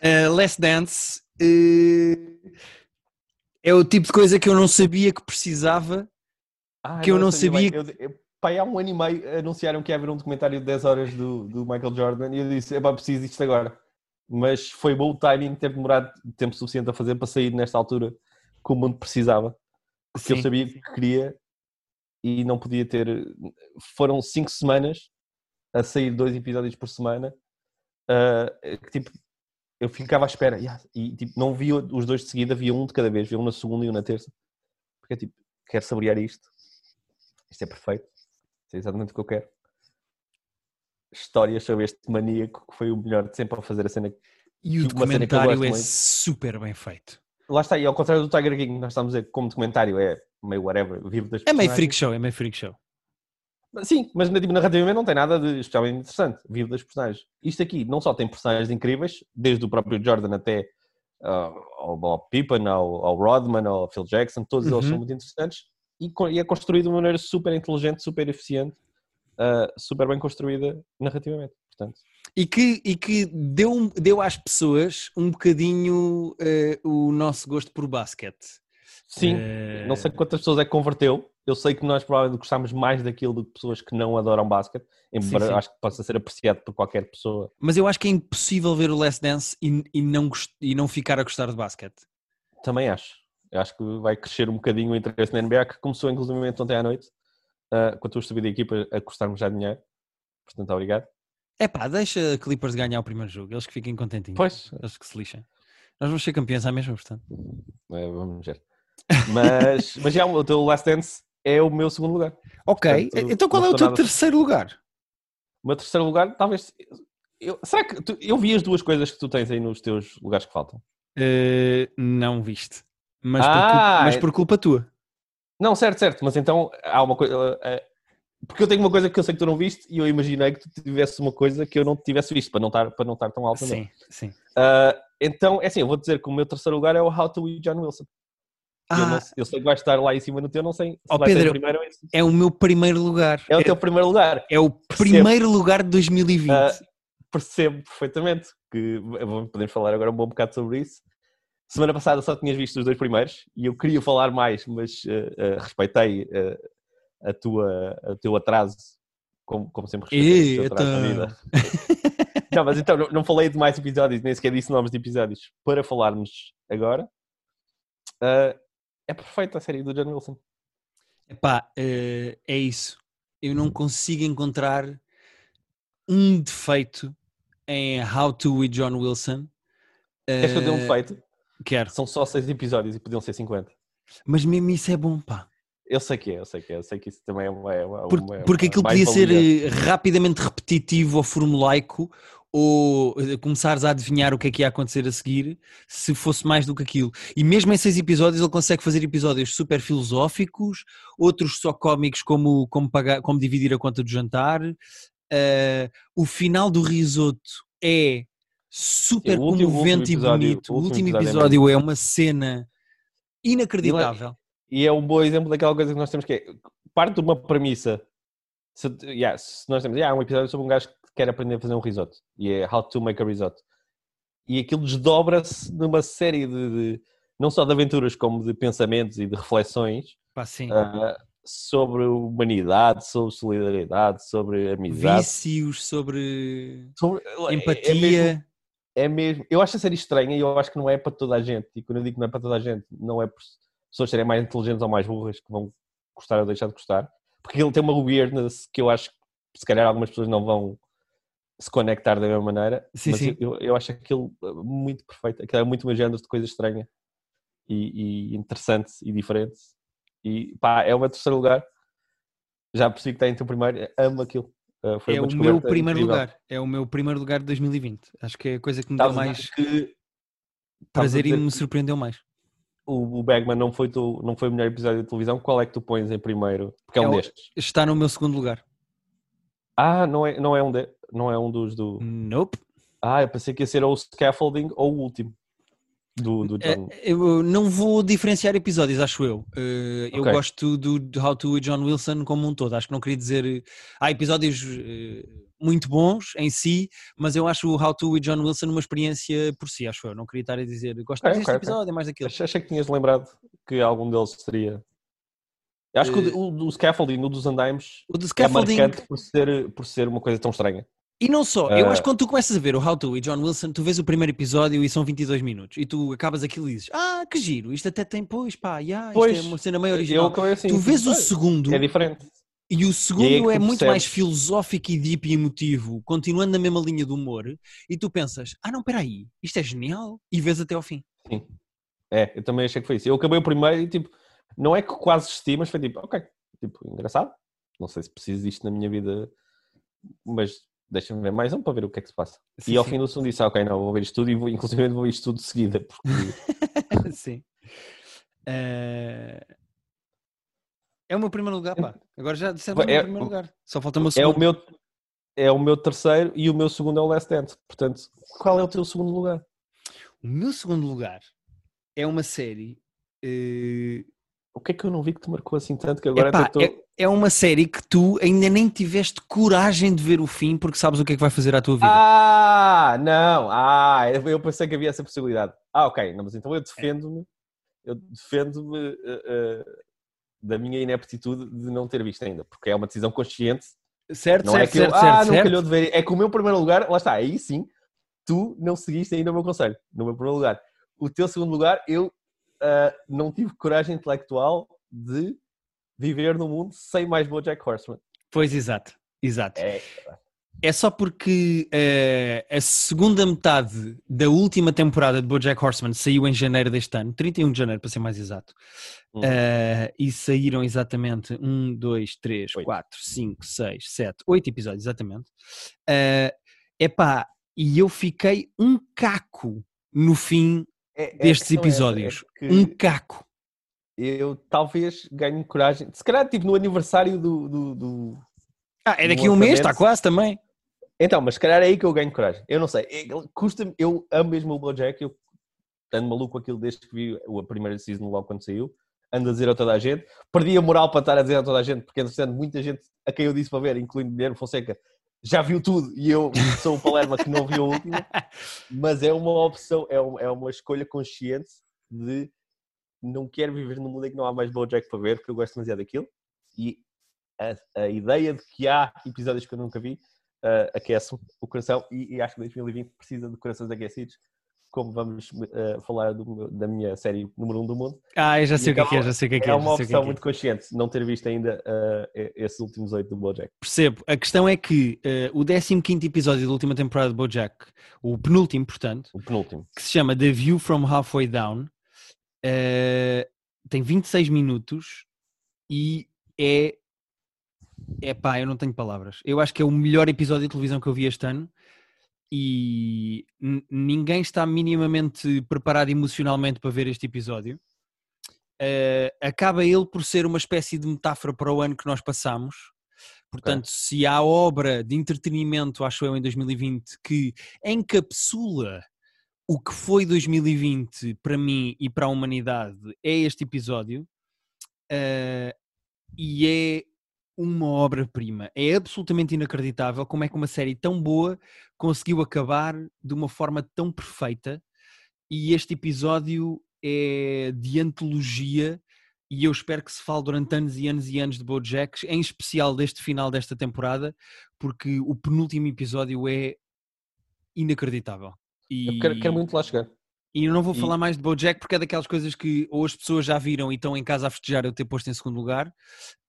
Uh, Last Dance uh, é o tipo de coisa que eu não sabia que precisava, Ah, que eu não sabia. Eu, eu, pai, há um ano e meio anunciaram que ia haver um documentário de 10 horas do, do Michael Jordan e eu disse, epá, preciso disto agora. Mas foi bom o timing ter demorado tempo suficiente a fazer para sair nesta altura que o mundo precisava. Porque eu Sim. sabia que queria e não podia ter. Foram 5 semanas a sair dois episódios por semana. ah, que, tipo, eu ficava à espera yeah, e tipo, não via os dois de seguida, via um de cada vez, via um na segunda e um na terça. Porque tipo, quero saborear isto. Isto é perfeito. Isto é exatamente o que eu quero. Histórias sobre este maníaco que foi o melhor de sempre a fazer a cena. E o documentário é muito. super bem feito. Lá está, e ao contrário do Tiger King, nós estamos a dizer que como documentário é meio whatever, vive das É meio freak show, é meio freak show. Sim, mas tipo, narrativamente não tem nada de especialmente interessante. Vive das personagens. Isto aqui não só tem personagens incríveis, desde o próprio Jordan até ah, ao, ao Pippen, ao, ao Rodman, ao Phil Jackson, todos eles Uhum. são muito interessantes e, e é construído de uma maneira super inteligente, super eficiente, ah, super bem construída narrativamente. Portanto, E que, e que deu, deu às pessoas um bocadinho eh, o nosso gosto por basquete. sim, Eh, não sei quantas pessoas é que converteu. Eu sei que nós provavelmente gostamos mais daquilo do que pessoas que não adoram basquete, embora sim. acho que possa ser apreciado por qualquer pessoa. Mas eu acho que é impossível ver o Last Dance e, e não, e não ficar a gostar de basquete. Também acho. Eu acho que vai crescer um bocadinho o interesse na NBA, que começou inclusive ontem à noite, uh, com a tua subida da equipa a custar-me já dinheiro. Portanto, obrigado. É pá, deixa Clippers ganhar o primeiro jogo, eles que fiquem contentinhos. Pois, Eles que se lixem. Nós vamos ser campeões à mesma, portanto. é, vamos ver. Mas, mas já, o teu Last Dance é o meu segundo lugar. Ok, Portanto, então qual é o teu nada- terceiro lugar? O meu terceiro lugar, talvez. Eu, será que tu- eu vi as duas coisas que tu tens aí nos teus lugares que faltam? Eh, não viste. Mas, por Ah, culpa, mas é- por culpa tua. Não, certo, certo, mas então há uma coisa. eh, porque eu tenho uma coisa que eu sei que tu não viste e eu imaginei que tu tivesse uma coisa que eu não tivesse visto, para não estar, para não estar tão alto. Sim, sim. Uh, então, é assim, eu vou dizer que o meu terceiro lugar é o How to With John Wilson. eu, não- Ah, eu sei que vai estar lá em cima no teu, não sei se ser Pedro, o primeiro ou esse. é o meu primeiro lugar. É o teu primeiro lugar. É o primeiro lugar de 2020. Ah, Percebo perfeitamente que vamos- podemos falar agora um bom bocado sobre isso. Semana passada só tinhas visto os dois primeiros e eu queria falar mais, mas uh, uh, respeitei uh, a tua, o teu atraso, como, como sempre respeitei o teu atraso na vida. Não, mas então não, não falei de mais episódios, nem sequer disse nomes de episódios para falarmos agora. É perfeita a série do John Wilson. Epá, eh, é isso. Eu não consigo encontrar um defeito em How to with John Wilson. Queres que eu dê um Eh, defeito? Quero. São só seis episódios e podiam ser 50. Mas mesmo isso é bom, pá. Eu sei que é, eu sei que é, eu sei que isso também é uma. é uma- Por- uma- porque uma aquilo podia ser eh, rapidamente repetitivo ou formulaico ou eh, começares a adivinhar o que é que ia acontecer a seguir se fosse mais do que aquilo. E mesmo em seis episódios ele consegue fazer episódios super filosóficos, outros só cómicos como, como, pagar, como dividir a conta do jantar. Eh, o final do risoto é super último- comovente e episódio- bonito. O último episódio é episódio é uma cena inacreditável. E é um bom exemplo daquela coisa que nós temos que é. Parte de uma premissa. Se, yeah, se nós temos. Yeah, um episódio sobre um gajo que quer aprender a fazer um risoto. E é How to Make a Risotto. E aquilo desdobra-se numa série de, de- Não só de aventuras, como de pensamentos e de reflexões Pá, sim. ah, sobre humanidade, sobre solidariedade, sobre amizade. Vícios sobre sobre- é- é mesmo- empatia. É mesmo. Eu acho a série estranha e eu acho que não é para toda a gente. E quando eu digo que não é para toda a gente, não é por pessoas serem mais inteligentes ou mais burras que vão gostar ou deixar de gostar. Porque ele tem uma weirdness que eu acho que se calhar algumas pessoas não vão se conectar da mesma maneira. Sim, mas sim. Eu, eu acho aquilo uh, muito perfeito. Aquilo é muito meu género de coisa estranha e, e interessante e diferente. E pá, é o meu terceiro lugar. Já percebi que está em teu primeiro. Amo aquilo. Uh, foi É o meu primeiro incrível. lugar. É o meu primeiro lugar de 2020. Acho que é a coisa que me Estavas deu mais que- prazer e me surpreendeu mais. o, o Bagman não foi, tu, não foi o melhor episódio de televisão, qual é que tu pões em primeiro? Porque é É um destes. Está no meu segundo lugar. Ah, não é, não é, um, de, não é um dos do. Nope. Ah, eu pensei que ia ser ou o Scaffolding ou o último. Do, do. Eh, Eu não vou diferenciar episódios, acho eu. Eh, Eu Ok. gosto do, do How to e John Wilson como um todo. Acho que não queria dizer. Há episódios eh, muito bons em si, mas eu acho o How to e John Wilson uma experiência por si, acho eu. Não queria estar a dizer gosto mais Ok, deste ok, ok. episódio, é mais daquele. Achei, que tinhas lembrado que algum deles seria. Acho que o, Eh, o do scaffolding, o dos andaimes, O do é scaffolding. marcante por ser, por ser uma coisa tão estranha. E não só, eu Ah. acho que quando tu começas a ver o How to e John Wilson, tu vês o primeiro episódio e são 22 minutos e tu acabas aquilo e dizes: Ah, que giro, isto até tem, pois pá, yeah, isto Pois, é uma cena meio Eu original. acabei assim. tu vês o "Ah, segundo É diferente. e o segundo E é é muito mais percebes. filosófico e deep e emotivo, continuando na mesma linha do humor, e tu pensas: Ah, não, peraí, isto é genial, e vês até ao fim. Sim. É, eu também achei que foi isso. Eu acabei o primeiro e tipo, não é que quase assisti, mas foi tipo, ok, tipo, engraçado. Não sei se preciso disto na minha vida, mas deixa-me ver mais um para ver o que é que se passa. Sim, e ao sim. fim do segundo disse, ah, ok, não, vou ver isto tudo e vou, inclusive vou ver isto tudo de seguida, porque Sim. Eh, É o meu primeiro lugar, pá. Agora já disseste o meu É- primeiro lugar. Só falta o meu é segundo. o meu é o meu terceiro e o meu segundo é o Last Dance. Portanto, qual é o teu segundo lugar? O meu segundo lugar é uma série. eh, O que é que eu não vi que te marcou assim tanto que agora epá, estou... é, é uma série que tu ainda nem tiveste coragem de ver o fim porque sabes o que é que vai fazer à tua vida. Ah, não, ah, eu pensei que havia essa possibilidade. Ah, ok, não, mas então eu defendo-me, eu defendo-me eh, eh, da minha ineptitude de não ter visto ainda, porque é uma decisão consciente, certo, não certo, é que eu, certo, ah, certo, não calhou de ver, é que o meu primeiro lugar, lá está, aí sim, tu não seguiste ainda o meu conselho, no meu primeiro lugar. O teu segundo lugar, eu ah, não tive coragem intelectual de viver num mundo sem mais BoJack Horseman. Pois, exato, exato. É, É só porque eh, a segunda metade da última temporada de BoJack Horseman saiu em janeiro deste ano, 31 de janeiro para ser mais exato, Hum. Eh, e saíram exatamente 1, 2, 3, Oito. 4, 5, 6, 7, 8 episódios, exatamente. É epá, e eu fiquei um caco no fim é- é- destes é é episódios. que- Um caco. eu talvez ganhe coragem. Se calhar, tipo, no aniversário do. do, do- Ah, é daqui a um mês, está quase também. Então, mas se calhar é aí que eu ganho coragem. Eu não sei. É- Custa-me. Eu amo mesmo o Bojack. Eu ando maluco aquilo desde que vi a primeira season logo quando saiu. Ando a dizer a toda a gente. Perdi a moral para estar a dizer a toda a gente, porque, entretanto, muita gente a quem eu disse para ver, incluindo Guilherme Fonseca, já viu tudo e eu sou o Palerma que não viu a última. Mas é uma opção, é uma, é uma escolha consciente de não quero viver num mundo em que não há mais Bojack para ver, porque eu gosto demasiado daquilo. E a, a ideia de que há episódios que eu nunca vi uh, aquece o coração e, e acho que 2020 precisa de corações aquecidos, como vamos uh, falar do da minha série número 1 um do mundo. Ah, eu já sei o que é que é, já sei o que é que É é. uma é opção é. muito consciente não ter visto ainda uh, esses últimos oito do Bojack. Percebo. A questão é que eh, o 15 episódio da última temporada de BoJack, o penúltimo, portanto, O penúltimo. que se chama The View from Halfway Down, tem 26 minutos e é. É pá, eu não tenho palavras. Eu acho que é o melhor episódio de televisão que eu vi este ano e ninguém está minimamente preparado emocionalmente para ver este episódio. Eh, acaba ele por ser uma espécie de metáfora para o ano que nós passamos. Portanto, se há obra de entretenimento, acho eu, em 2020, que encapsula o que foi 2020 para mim e para a humanidade, é este episódio. eh, e é uma obra-prima. É absolutamente inacreditável como é que uma série tão boa conseguiu acabar de uma forma tão perfeita. E este episódio é de antologia e eu espero que se fale durante anos e anos e anos de BoJack, em especial deste final desta temporada, porque o penúltimo episódio é inacreditável. E, Eu quero, quero muito lá chegar. E eu não vou E- falar mais de BoJack porque é daquelas coisas que ou as pessoas já viram e estão em casa a festejar eu ter posto em segundo lugar,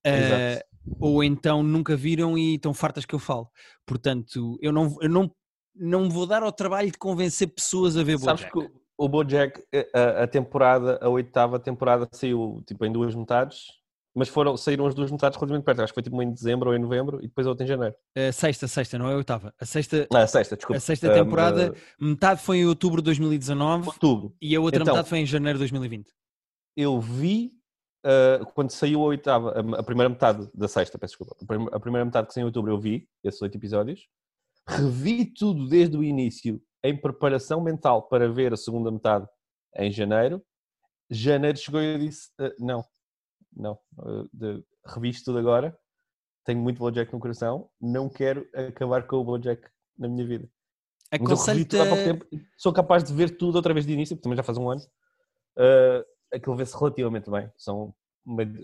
eh, Exato. ou então nunca viram e estão fartas que eu falo. Portanto, eu não, eu não, não vou dar ao trabalho de convencer pessoas a ver Sabes BoJack. que o- o Bojack, a, a temporada, a oitava temporada saiu tipo em duas metades, mas foram, saíram as duas metades relativamente perto. Acho que foi tipo em dezembro ou em novembro e depois a outra em janeiro. A sexta, sexta, não é a oitava. A sexta, Ah, a sexta, desculpa. a sexta Um, temporada, uh, metade foi em outubro de 2019 outubro. e a outra Então- metade foi em janeiro de 2020. Eu vi uh, quando saiu a oitava, a, a primeira metade da sexta, peço desculpa. A prim- A primeira metade que saiu em outubro eu vi, esses oito episódios. Revi tudo desde o início em preparação mental para ver a segunda metade em janeiro. Janeiro chegou e eu disse: "Ah, não, não, ah, de, revisto tudo agora. Tenho muito Bojack no coração. Não quero acabar com o Bojack na minha vida. Aconselho-te há pouco tempo. Sou capaz de ver tudo outra vez de início, porque também já faz um ano. Ah, aquilo vê-se relativamente bem. São,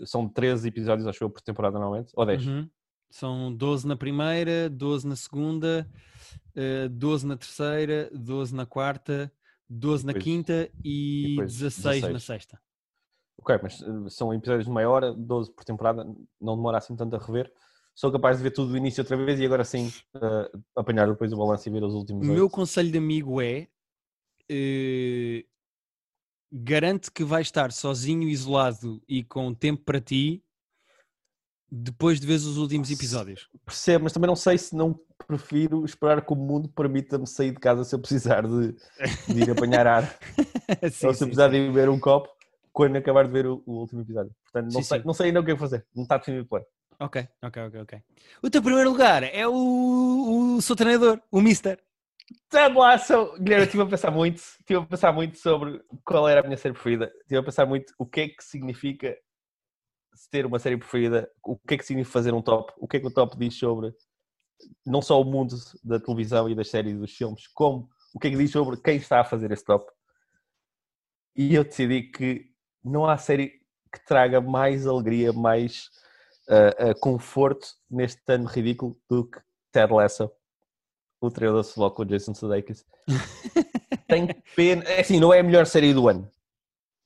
são 13 episódios, acho eu, por temporada normalmente. Ou 10. Uhum. São 12 na primeira, 12 na segunda, eh, 12 na terceira, 12 na quarta, 12 na depois- quinta e, e depois 16 na 16. sexta. Ok, mas uh, são episódios de meia hora, 12 por temporada, não demora assim tanto a rever. Sou capaz de ver tudo do início outra vez e agora sim uh, apanhar depois o balanço e ver os O últimos meu oito. conselho de amigo é eh, garante que vais estar sozinho, isolado e com tempo para ti depois de ver os últimos episódios. Percebo, mas também não sei se não prefiro esperar que o mundo permita-me sair de casa se eu precisar de, de ir apanhar ar Sim, ou se eu precisar sim. de beber um copo quando acabar de ver o, o último episódio. Portanto, não, Sim, sei, sim. não sei ainda o que é fazer. Não está definido plano. Ok, ok, ok, ok. O teu primeiro lugar é o, o seu treinador, o Mister. Ted Lasso, Guilherme, eu estive a pensar muito, estive a pensar muito sobre qual era a minha série preferida, estive a pensar muito o que é que significa ter uma série preferida, o que é que significa fazer um top, o que é que o top diz sobre não só o mundo da televisão e das séries e dos filmes, como o que é que diz sobre quem está a fazer esse top. E eu decidi que não há série que traga mais alegria, mais ah, ah, conforto neste ano ridículo do que Ted Lasso o trailer se com o Jason Sudeikis. Tem pena. É assim, não é a melhor série do ano,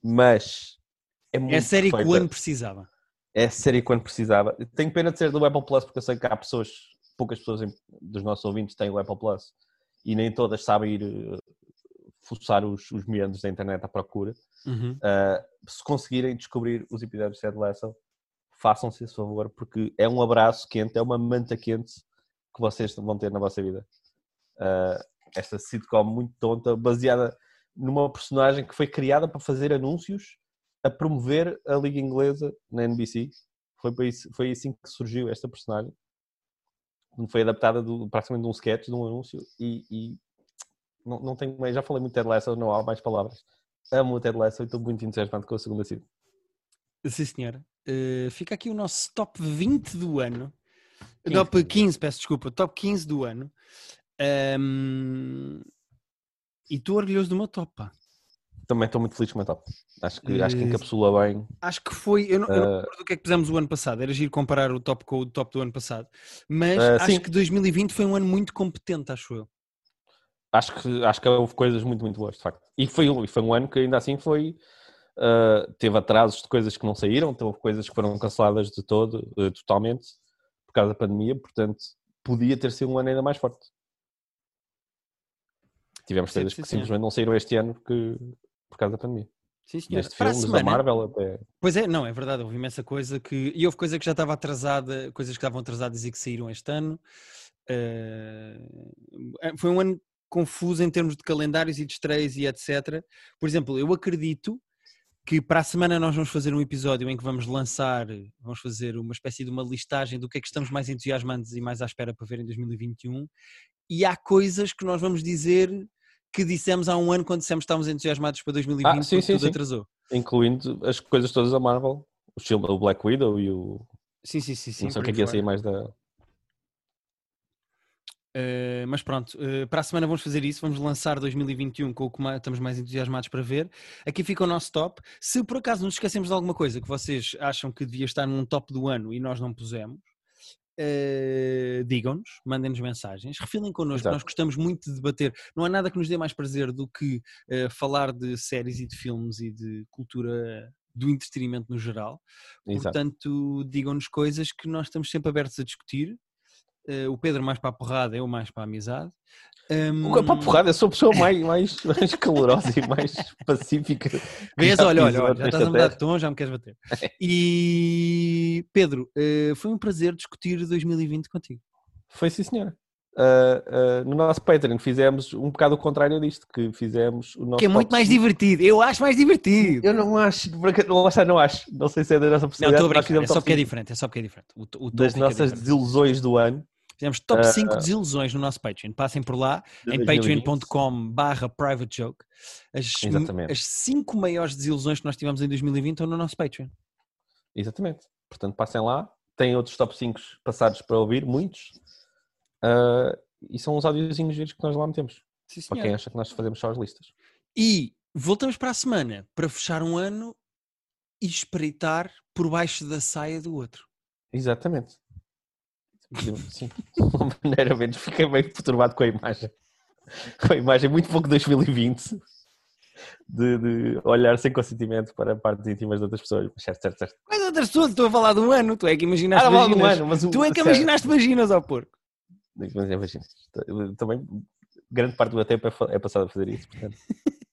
mas é muito É a série que o ano precisava. É a série quando precisava. Tenho pena de ser do Apple Plus, porque eu sei que há pessoas, poucas pessoas dos nossos ouvintes têm o Apple Plus e nem todas sabem ir eh, fuçar os, os meandros da internet à procura. Uhum. Uh, se conseguirem descobrir os episódios de Ted Lasso, façam-se esse favor, porque é um abraço quente, é uma manta quente que vocês vão ter na vossa vida. Uh, esta sitcom muito tonta, baseada numa personagem que foi criada para fazer anúncios a promover a Liga Inglesa na NBC. Foi, isso- foi assim que surgiu esta personagem. Foi adaptada do, praticamente de um sketch, de um anúncio, e, e não, não tenho mais, já falei muito de Ted Lasso, não há mais palavras. Amo o Ted Lasso e estou muito entusiasmado com a segunda season. Sim, senhora. Uh, fica aqui o nosso top 20 do ano. 15, top 15, peço desculpa. Top 15 do ano. Um, e estou orgulhoso do meu top, pá. Também estou muito feliz com o meu top. Acho que, acho que Eh, encapsula bem. Acho que foi. Eu não, eu não Uh, lembro do que é que fizemos o ano passado. Era giro comparar o top com o top do ano passado. Mas Uh, acho sim. que 2020 foi um ano muito competente, acho eu. Acho, que, acho que houve coisas muito, muito boas, de facto. E foi, foi um ano que ainda assim foi. uh, teve atrasos de coisas que não saíram, houve coisas que foram canceladas de todo, uh, totalmente, por causa da pandemia, portanto, podia ter sido um ano ainda mais forte. Tivemos coisas que sim. simplesmente não saíram este ano porque, por causa da pandemia. Sim, senhora. Desde filmes, da Marvel até. Pois é, não, é verdade, houve imensa coisa que. E houve coisa que já estava atrasada, coisas que estavam atrasadas e que saíram este ano. Eh, foi um ano confuso em termos de calendários e de estreias e etc. Por exemplo, eu acredito que para a semana nós vamos fazer um episódio em que vamos lançar, vamos fazer uma espécie de uma listagem do que é que estamos mais entusiasmantes e mais à espera para ver em 2021. E há coisas que nós vamos dizer que dissemos há um ano quando dissemos que estávamos entusiasmados para 2020 Ah, sim, sim, tudo sim. atrasou. Incluindo as coisas todas da Marvel. O, Black Widow e o. Sim, sim, sim. sim não sei o que é que ia sair mais da. Uh, mas pronto, uh, para a semana vamos fazer isso, vamos lançar 2021 com o que estamos mais entusiasmados para ver. Aqui fica o nosso top. Se por acaso nos esquecemos de alguma coisa que vocês acham que devia estar num top do ano e nós não pusemos, uh, digam-nos, mandem-nos mensagens, refilem connosco, Exato. nós gostamos muito de debater. Não há nada que nos dê mais prazer do que falar de séries e de filmes e de cultura do entretenimento no geral. Exato. Portanto, digam-nos coisas que nós estamos sempre abertos a discutir. Uh, o Pedro mais para a porrada, eu mais para a amizade. Um, Para a porrada, eu sou a pessoa mais, mais, mais calorosa e mais pacífica. Vês, olha, olha, já estás a mudar de tom, já me queres bater. E Pedro, uh, foi um prazer discutir 2020 contigo. Foi sim, senhora. Ah, ah, no nosso Patreon fizemos um bocado o contrário disto, que fizemos o nosso Que é muito mais divertido, eu acho mais divertido. Eu não acho, porque- lá está, não acho. Não sei se é da nossa Não, personalidade. estou a brincar, é só porque é diferente, é só porque é diferente. O, o Das fica nossas diferente. desilusões do ano. Fizemos top Ah. 5 desilusões no nosso Patreon. Passem por lá em 2020. patreon.com barra private joke. As, Exatamente. as 5 maiores desilusões que nós tivemos em 2020 estão no nosso Patreon. Exatamente. Portanto, passem lá. Tem outros top 5 passados para ouvir, muitos. Ah, e são os audiozinhos que nós lá metemos. Sim, Para quem acha que nós fazemos só as listas. E voltamos para a semana para fechar um ano e espreitar por baixo da saia do outro. Exatamente. Sim. De uma maneira menos. Fiquei meio perturbado com a imagem. Com a imagem muito pouco 2020. De, de olhar sem consentimento para partes íntimas de outras pessoas. Certo, certo, certo. Mas outras pessoas, estou a falar de um ano, tu é que imaginaste Ah, vaginas. ano, mas o- Tu é que certo. imaginaste vaginas ao porco. Mas é, imagina, eu Também, grande parte do meu tempo é, é passado a fazer isso. Portanto,